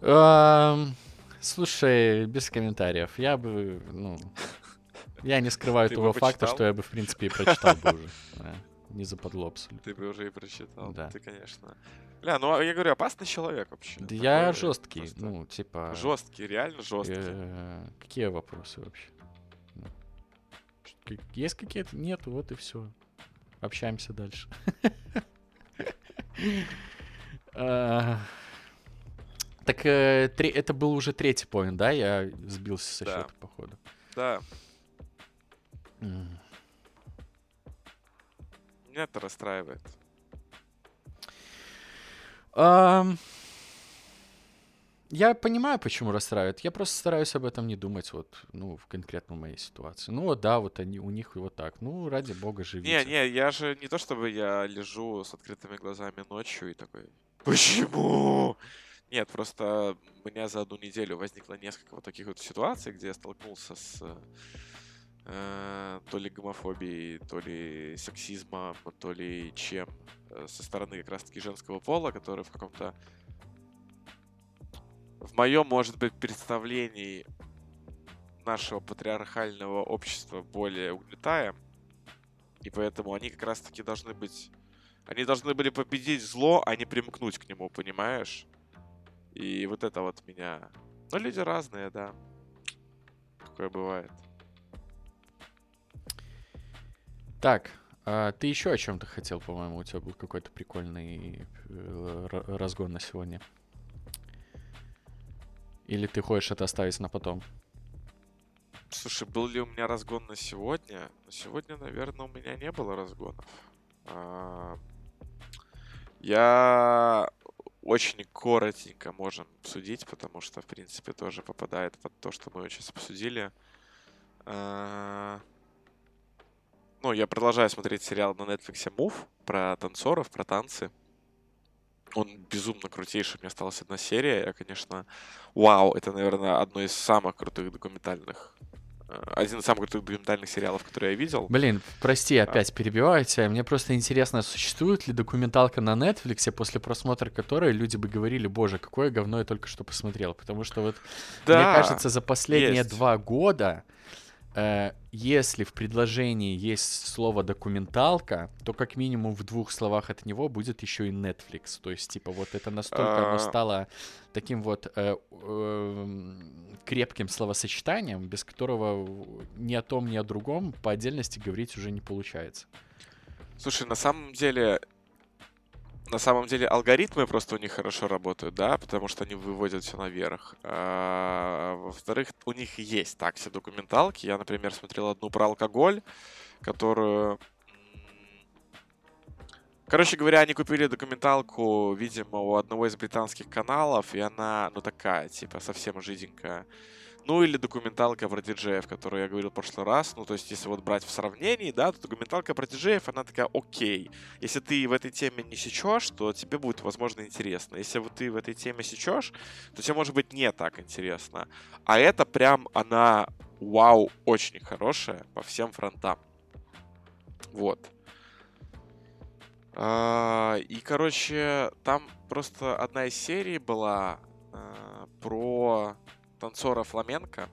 Ам, Слушай, без комментариев. Я бы, ну, я не скрываю Ты того бы факта, что я бы, в принципе, и прочитал бы уже. Не западло абсолютно. Ты бы уже и прочитал. Да. Ты, конечно. Бля, ну я говорю, опасный человек вообще. Да я жесткий, просто ну, типа... Жесткий, реально жесткий. э, Какие вопросы вообще? Ну, Есть какие-то? Нет, вот и все. Общаемся дальше. А, Так э, это был уже третий поинт, да? Я сбился со счета, походу. Да. Меня это расстраивает. Ам, Я понимаю, почему расстраивает. Я просто стараюсь об этом не думать, вот, ну, в конкретно моей ситуации. Ну, вот, да, вот они, у них вот так. Ну, ради бога, Не, живите. не, я же не то чтобы я лежу с открытыми глазами ночью и такой, почему? Нет, просто у меня за одну неделю возникло несколько вот таких вот ситуаций, где я столкнулся с э, то ли гомофобией, то ли сексизмом, то ли чем э, со стороны как раз-таки женского пола, который в каком-то в моем, может быть, представлении нашего патриархального общества более угнетаем. И поэтому они как раз-таки должны быть... Они должны были победить зло, а не примкнуть к нему, понимаешь? И вот это вот меня... Ну, люди разные, да. Такое бывает. Так, а ты еще о чем-то хотел, по-моему, у тебя был какой-то прикольный э, ра- разгон на сегодня. Или ты хочешь это оставить на потом? Слушай, был ли у меня разгон на сегодня? На сегодня, наверное, у меня не было разгонов. А, Я очень коротенько можем обсудить, потому что, в принципе, тоже попадает под то, что мы сейчас обсудили. А, Ну, я продолжаю смотреть сериал на Netflix Move про танцоров, про танцы. Он безумно крутейший. Мне осталась одна серия. Я, конечно, вау, это, наверное, одно из самых крутых документальных э, один из самых крутых документальных сериалов, которые я видел. Блин, прости, опять перебиваю тебя. Мне просто интересно, существует ли документалка на Netflix, после просмотра которой люди бы говорили, боже, какое говно я только что посмотрел. Потому что вот, мне кажется, за последние есть. два года, э, если в предложении есть слово документалка, то как минимум в двух словах от него будет еще и Netflix. То есть, типа, вот это настолько оно А. стало таким вот э, эм, крепким словосочетанием, без которого ни о том, ни о другом по отдельности говорить уже не получается. Слушай, на самом деле, на самом деле алгоритмы просто у них хорошо работают, да, потому что они выводят все наверх. А, во-вторых, у них есть так все документалки. Я, например, смотрел одну про алкоголь, которую... Короче говоря, они купили документалку, видимо, у одного из британских каналов, и она, ну, такая, типа, совсем жиденькая. Ну, или документалка про диджеев, которую я говорил в прошлый раз. Ну, то есть, если вот брать в сравнении, да, то документалка про диджеев, она такая окей. Если ты в этой теме не сечешь, то тебе будет, возможно, интересно. Если вот ты в этой теме сечешь, то тебе, может быть, не так интересно. А это прям, она, вау, очень хорошая по всем фронтам. Вот. А, И, короче, там просто одна из серий была а, про танцора фламенко.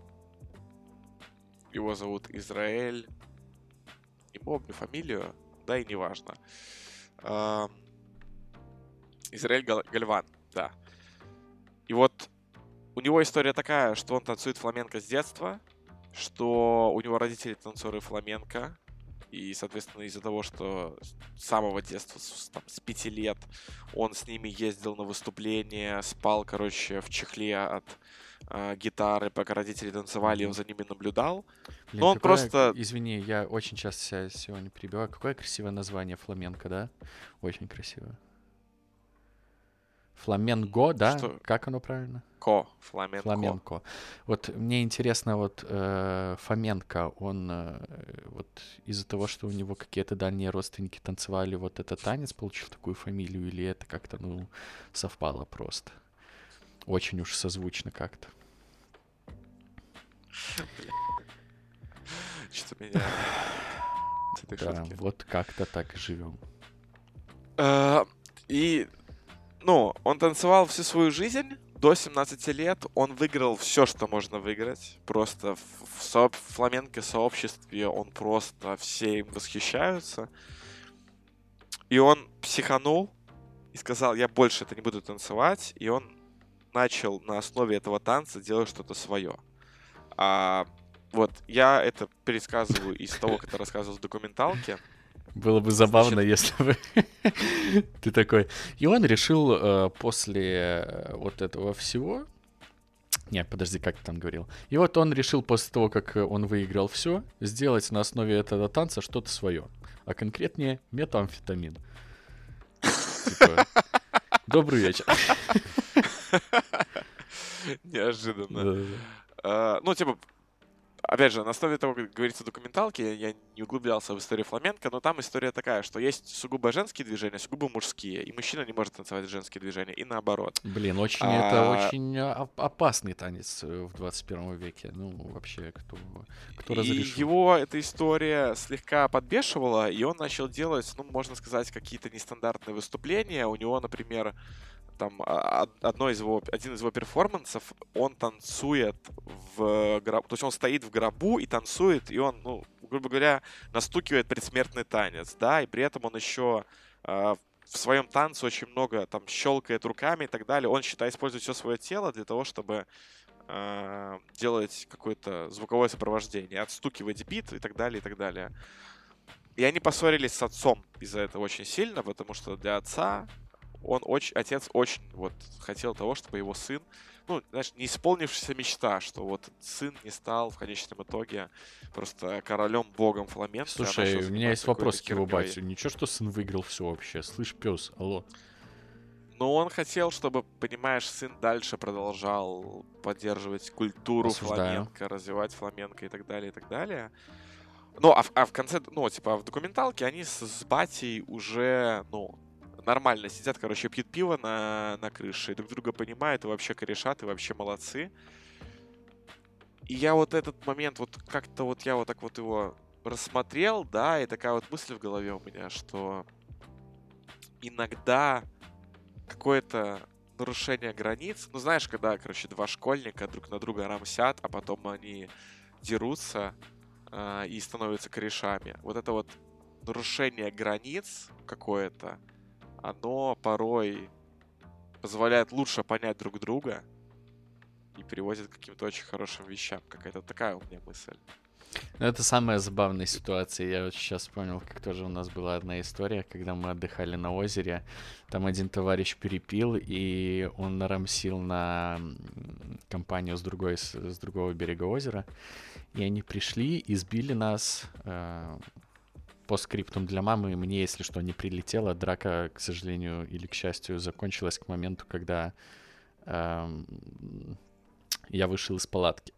Его зовут Израиль. Не помню фамилию, да и неважно. А, Израиль Гал- Гальван, да. И вот у него история такая, что он танцует фламенко с детства, что у него родители танцоры фламенко, и, соответственно, из-за того, что с самого детства, с, там, с пяти лет, он с ними ездил на выступления, спал, короче, в чехле от э, гитары, пока родители танцевали, он за ними наблюдал. Блин, Ну, он просто- Извини, я очень часто себя сегодня перебиваю. Какое красивое название фламенко, да? Очень красиво. Фламенго, да? Что? Как оно правильно? Ко, фламенко. Фламенко. Вот мне интересно, вот э, Фоменко, он э, вот из-за того, что у него какие-то дальние родственники танцевали вот этот танец, получил такую фамилию, или это как-то, ну, совпало просто? Очень уж созвучно как-то. Что-то меня... Да, вот как-то так и живем. Э, И, ну, он танцевал всю свою жизнь. До 17 лет он выиграл все, что можно выиграть. Просто в, в со- в фламенко сообществе он просто все им восхищаются. И он психанул и сказал, я больше это не буду танцевать. И он начал на основе этого танца делать что-то свое. А, вот, я это пересказываю из того, как это рассказывал в документалке. Было бы забавно, если бы ты такой. И он решил э, после э, вот этого всего. Не, подожди, как ты там говорил? И вот он решил после того, как он выиграл все, сделать на основе этого танца что-то свое. А конкретнее метамфетамин. Типа, Добрый вечер. Неожиданно. А, ну, типа, опять же, на основе того, как говорится в документалке, я не углублялся в историю фламенко, но там история такая, что есть сугубо женские движения, сугубо мужские, и мужчина не может танцевать женские движения, и наоборот. Блин, очень а... это очень опасный танец в 21 веке. Ну, вообще, кто, кто разрешил? И его эта история слегка подбешивала, и он начал делать, ну, можно сказать, какие-то нестандартные выступления. У него, например, там а, одно из его, один из его перформансов, он танцует в гробу, то есть он стоит в гробу и танцует, и он, ну, грубо говоря, настукивает предсмертный танец, да, и при этом он еще э, в своем танце очень много там щелкает руками и так далее. Он, считает, использует все свое тело для того, чтобы э, делать какое-то звуковое сопровождение, отстукивать бит и так далее, и так далее. И они поссорились с отцом из-за этого очень сильно, потому что для отца он очень, отец очень вот хотел того, чтобы его сын, ну, знаешь, не исполнившаяся мечта, что вот сын не стал в конечном итоге просто королем, богом фламенко. А Слушай, у меня есть вопрос к его батю. Ничего, что сын выиграл все вообще? Слышь, пес, алло. Но он хотел, чтобы, понимаешь, сын дальше продолжал поддерживать культуру Осуждаю. фламенко, развивать фламенко и так далее, и так далее. Ну, а в, а в конце, ну, типа, в документалке они с, с батей уже, ну, нормально сидят, короче, пьют пиво на, на крыше, друг друга понимают, и вообще корешат, и вообще молодцы. И я вот этот момент, вот как-то вот я вот так вот его рассмотрел, да, и такая вот мысль в голове у меня, что иногда какое-то нарушение границ, ну знаешь, когда, короче, два школьника друг на друга рамсят, а потом они дерутся э, и становятся корешами. Вот это вот нарушение границ какое-то, оно порой позволяет лучше понять друг друга и приводит к каким-то очень хорошим вещам. Какая-то такая у меня мысль. Ну, это самая забавная ситуация. Я вот сейчас вспомнил, как тоже у нас была одна история, когда мы отдыхали на озере. Там один товарищ перепил, и он нарамсил на компанию с, другой, с другого берега озера. И они пришли и сбили нас э, по скриптам для мамы мне, если что, не прилетело. Драка, к сожалению или к счастью, закончилась к моменту, когда эм, я вышел из палатки.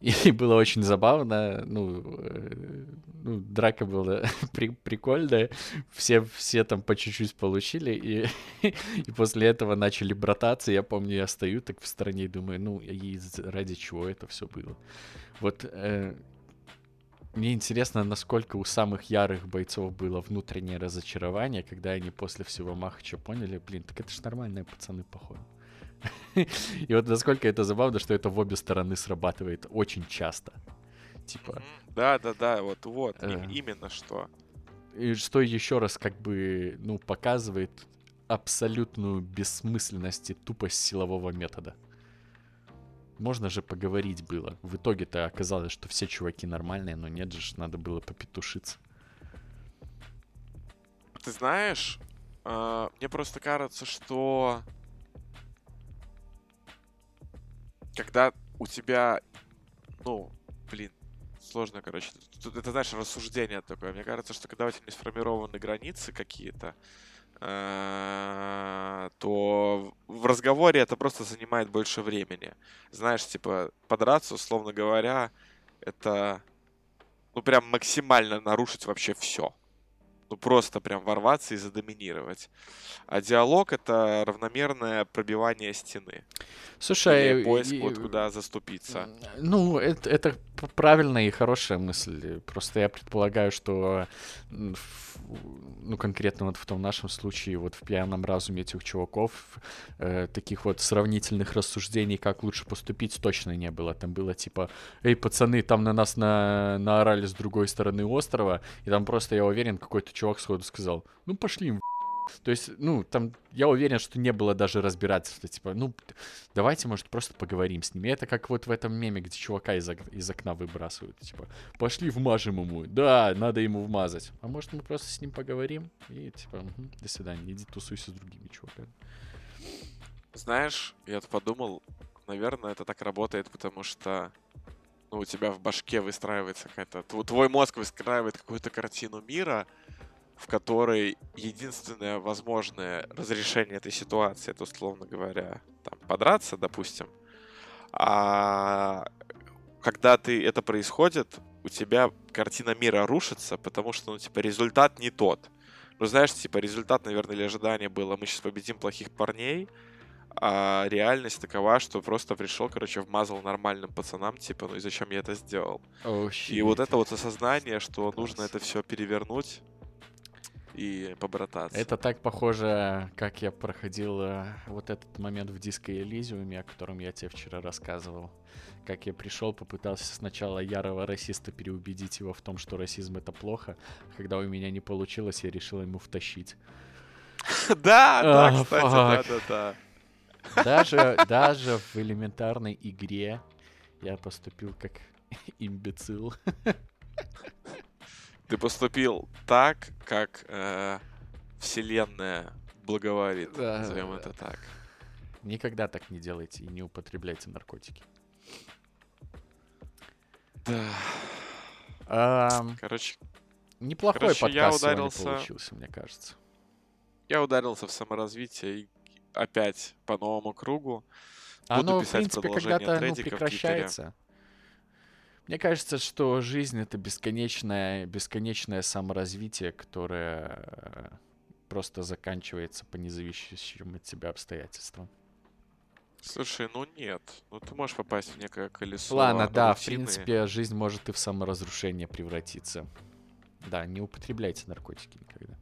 И было очень забавно, ну, э, ну драка была при, прикольная, все, все там по чуть-чуть получили, и, и после этого начали брататься, я помню, я стою так в стороне и думаю, ну, и ради чего это все было. Вот э, мне интересно, насколько у самых ярых бойцов было внутреннее разочарование, когда они после всего Махача поняли, блин, так это ж нормальные пацаны, походу. И вот насколько это забавно, что это в обе стороны срабатывает очень часто. Типа. Да, да, да, вот, вот, э. именно что. И что еще раз как бы, ну, показывает абсолютную бессмысленность и тупость силового метода можно же поговорить было. В итоге-то оказалось, что все чуваки нормальные, но нет же, надо было попетушиться. Ты знаешь, э, мне просто кажется, что когда у тебя, ну, блин, сложно, короче, это, знаешь, рассуждение такое. Мне кажется, что когда у тебя не сформированы границы какие-то, то в разговоре это просто занимает больше времени. Знаешь, типа, подраться, условно говоря, это, ну, прям максимально нарушить вообще все. Ну, просто прям ворваться и задоминировать. А диалог — это равномерное пробивание стены. Слушай, Или поиск, и, вот куда заступиться. Ну, это, это правильная и хорошая мысль. Просто я предполагаю, что ну, конкретно вот в том нашем случае, вот в пьяном разуме этих чуваков, э, таких вот сравнительных рассуждений, как лучше поступить, точно не было. Там было типа, эй, пацаны, там на нас на, наорали с другой стороны острова, и там просто, я уверен, какой-то чувак сходу сказал, ну, пошли им То есть, ну, там, я уверен, что не было даже разбирательства, типа, ну, давайте, может, просто поговорим с ними. Это как вот в этом меме, где чувака из, ок- из окна выбрасывают, типа, пошли вмажем ему. Да, надо ему вмазать. А может, мы просто с ним поговорим? И, типа, «Мгм, до свидания, иди тусуйся с другими чуваками. Знаешь, я подумал, наверное, это так работает, потому что ну, у тебя в башке выстраивается какая-то... тв- Твой мозг выстраивает какую-то картину мира, в которой единственное возможное разрешение этой ситуации, это, условно говоря, там, подраться, допустим. А когда ты это происходит, у тебя картина мира рушится, потому что, ну, типа, результат не тот. Ну, знаешь, типа, результат, наверное, или ожидание было, мы сейчас победим плохих парней, а реальность такова, что просто пришел, короче, вмазал нормальным пацанам, типа, ну и зачем я это сделал? И вот это вот осознание, что нужно это все перевернуть и побрататься. Это так похоже, как я проходил э, вот этот момент в диско Элизиуме, о котором я тебе вчера рассказывал. Как я пришел, попытался сначала ярого расиста переубедить его в том, что расизм это плохо. Когда у меня не получилось, я решил ему втащить. Да, да, А, кстати, фак. да-да-да. Даже, даже в элементарной игре я поступил как имбецил. Ты поступил так, как э, вселенная благоволит, Да, назовем да. это так. Никогда так не делайте и не употребляйте наркотики. Да. Ам, Короче, неплохой Короче, я подкаст сегодня ударился- получился, мне кажется. я ударился в саморазвитие и опять по новому кругу. Буду Оно, в писать принципе, продолжение когда-то ну, в прекращается. Мне кажется, что жизнь — это бесконечное, бесконечное саморазвитие, которое э, просто заканчивается по независящим от тебя обстоятельствам. Слушай, ну нет. Ну ты можешь попасть в некое колесо. Ладно, да, в принципе, жизнь может и в саморазрушение превратиться. Да, не употребляйте наркотики никогда.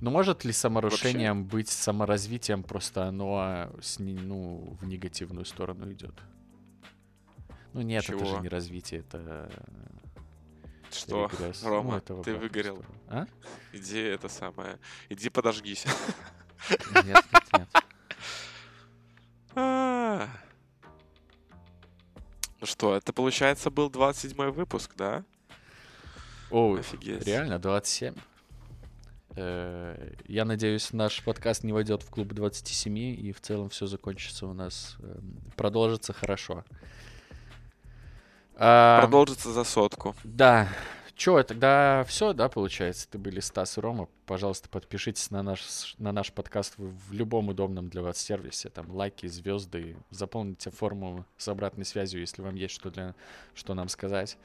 Но может ли саморушением быть саморазвитием, просто оно с ну, в негативную сторону идет? Ну нет, это же Чего? не развитие, это Что, регресс. Ну, Рома, это в ты выгорел. сторону. А? Иди это самое. Иди подожгись. Нет, нет, нет. А. Ну что, это получается был 27 выпуск, да? О, Офигеть. реально, 27. Э, Я надеюсь, наш подкаст не войдет в клуб 27, и в целом все закончится у нас, эм, продолжится хорошо. А, Продолжится за сотку. Да. Че, тогда все, да, получается? Это были Стас и Рома. Пожалуйста, подпишитесь на наш, на наш подкаст в, любом удобном для вас сервисе. Там лайки, звезды. Заполните форму с обратной связью, если вам есть что, для, что нам сказать.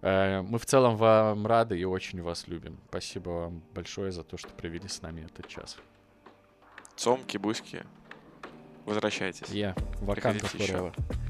Э, Мы в целом вам рады и очень вас любим. Спасибо вам большое за то, что провели с нами этот час. Цомки, буськи. Возвращайтесь. Я, Приходите ещё. Forever.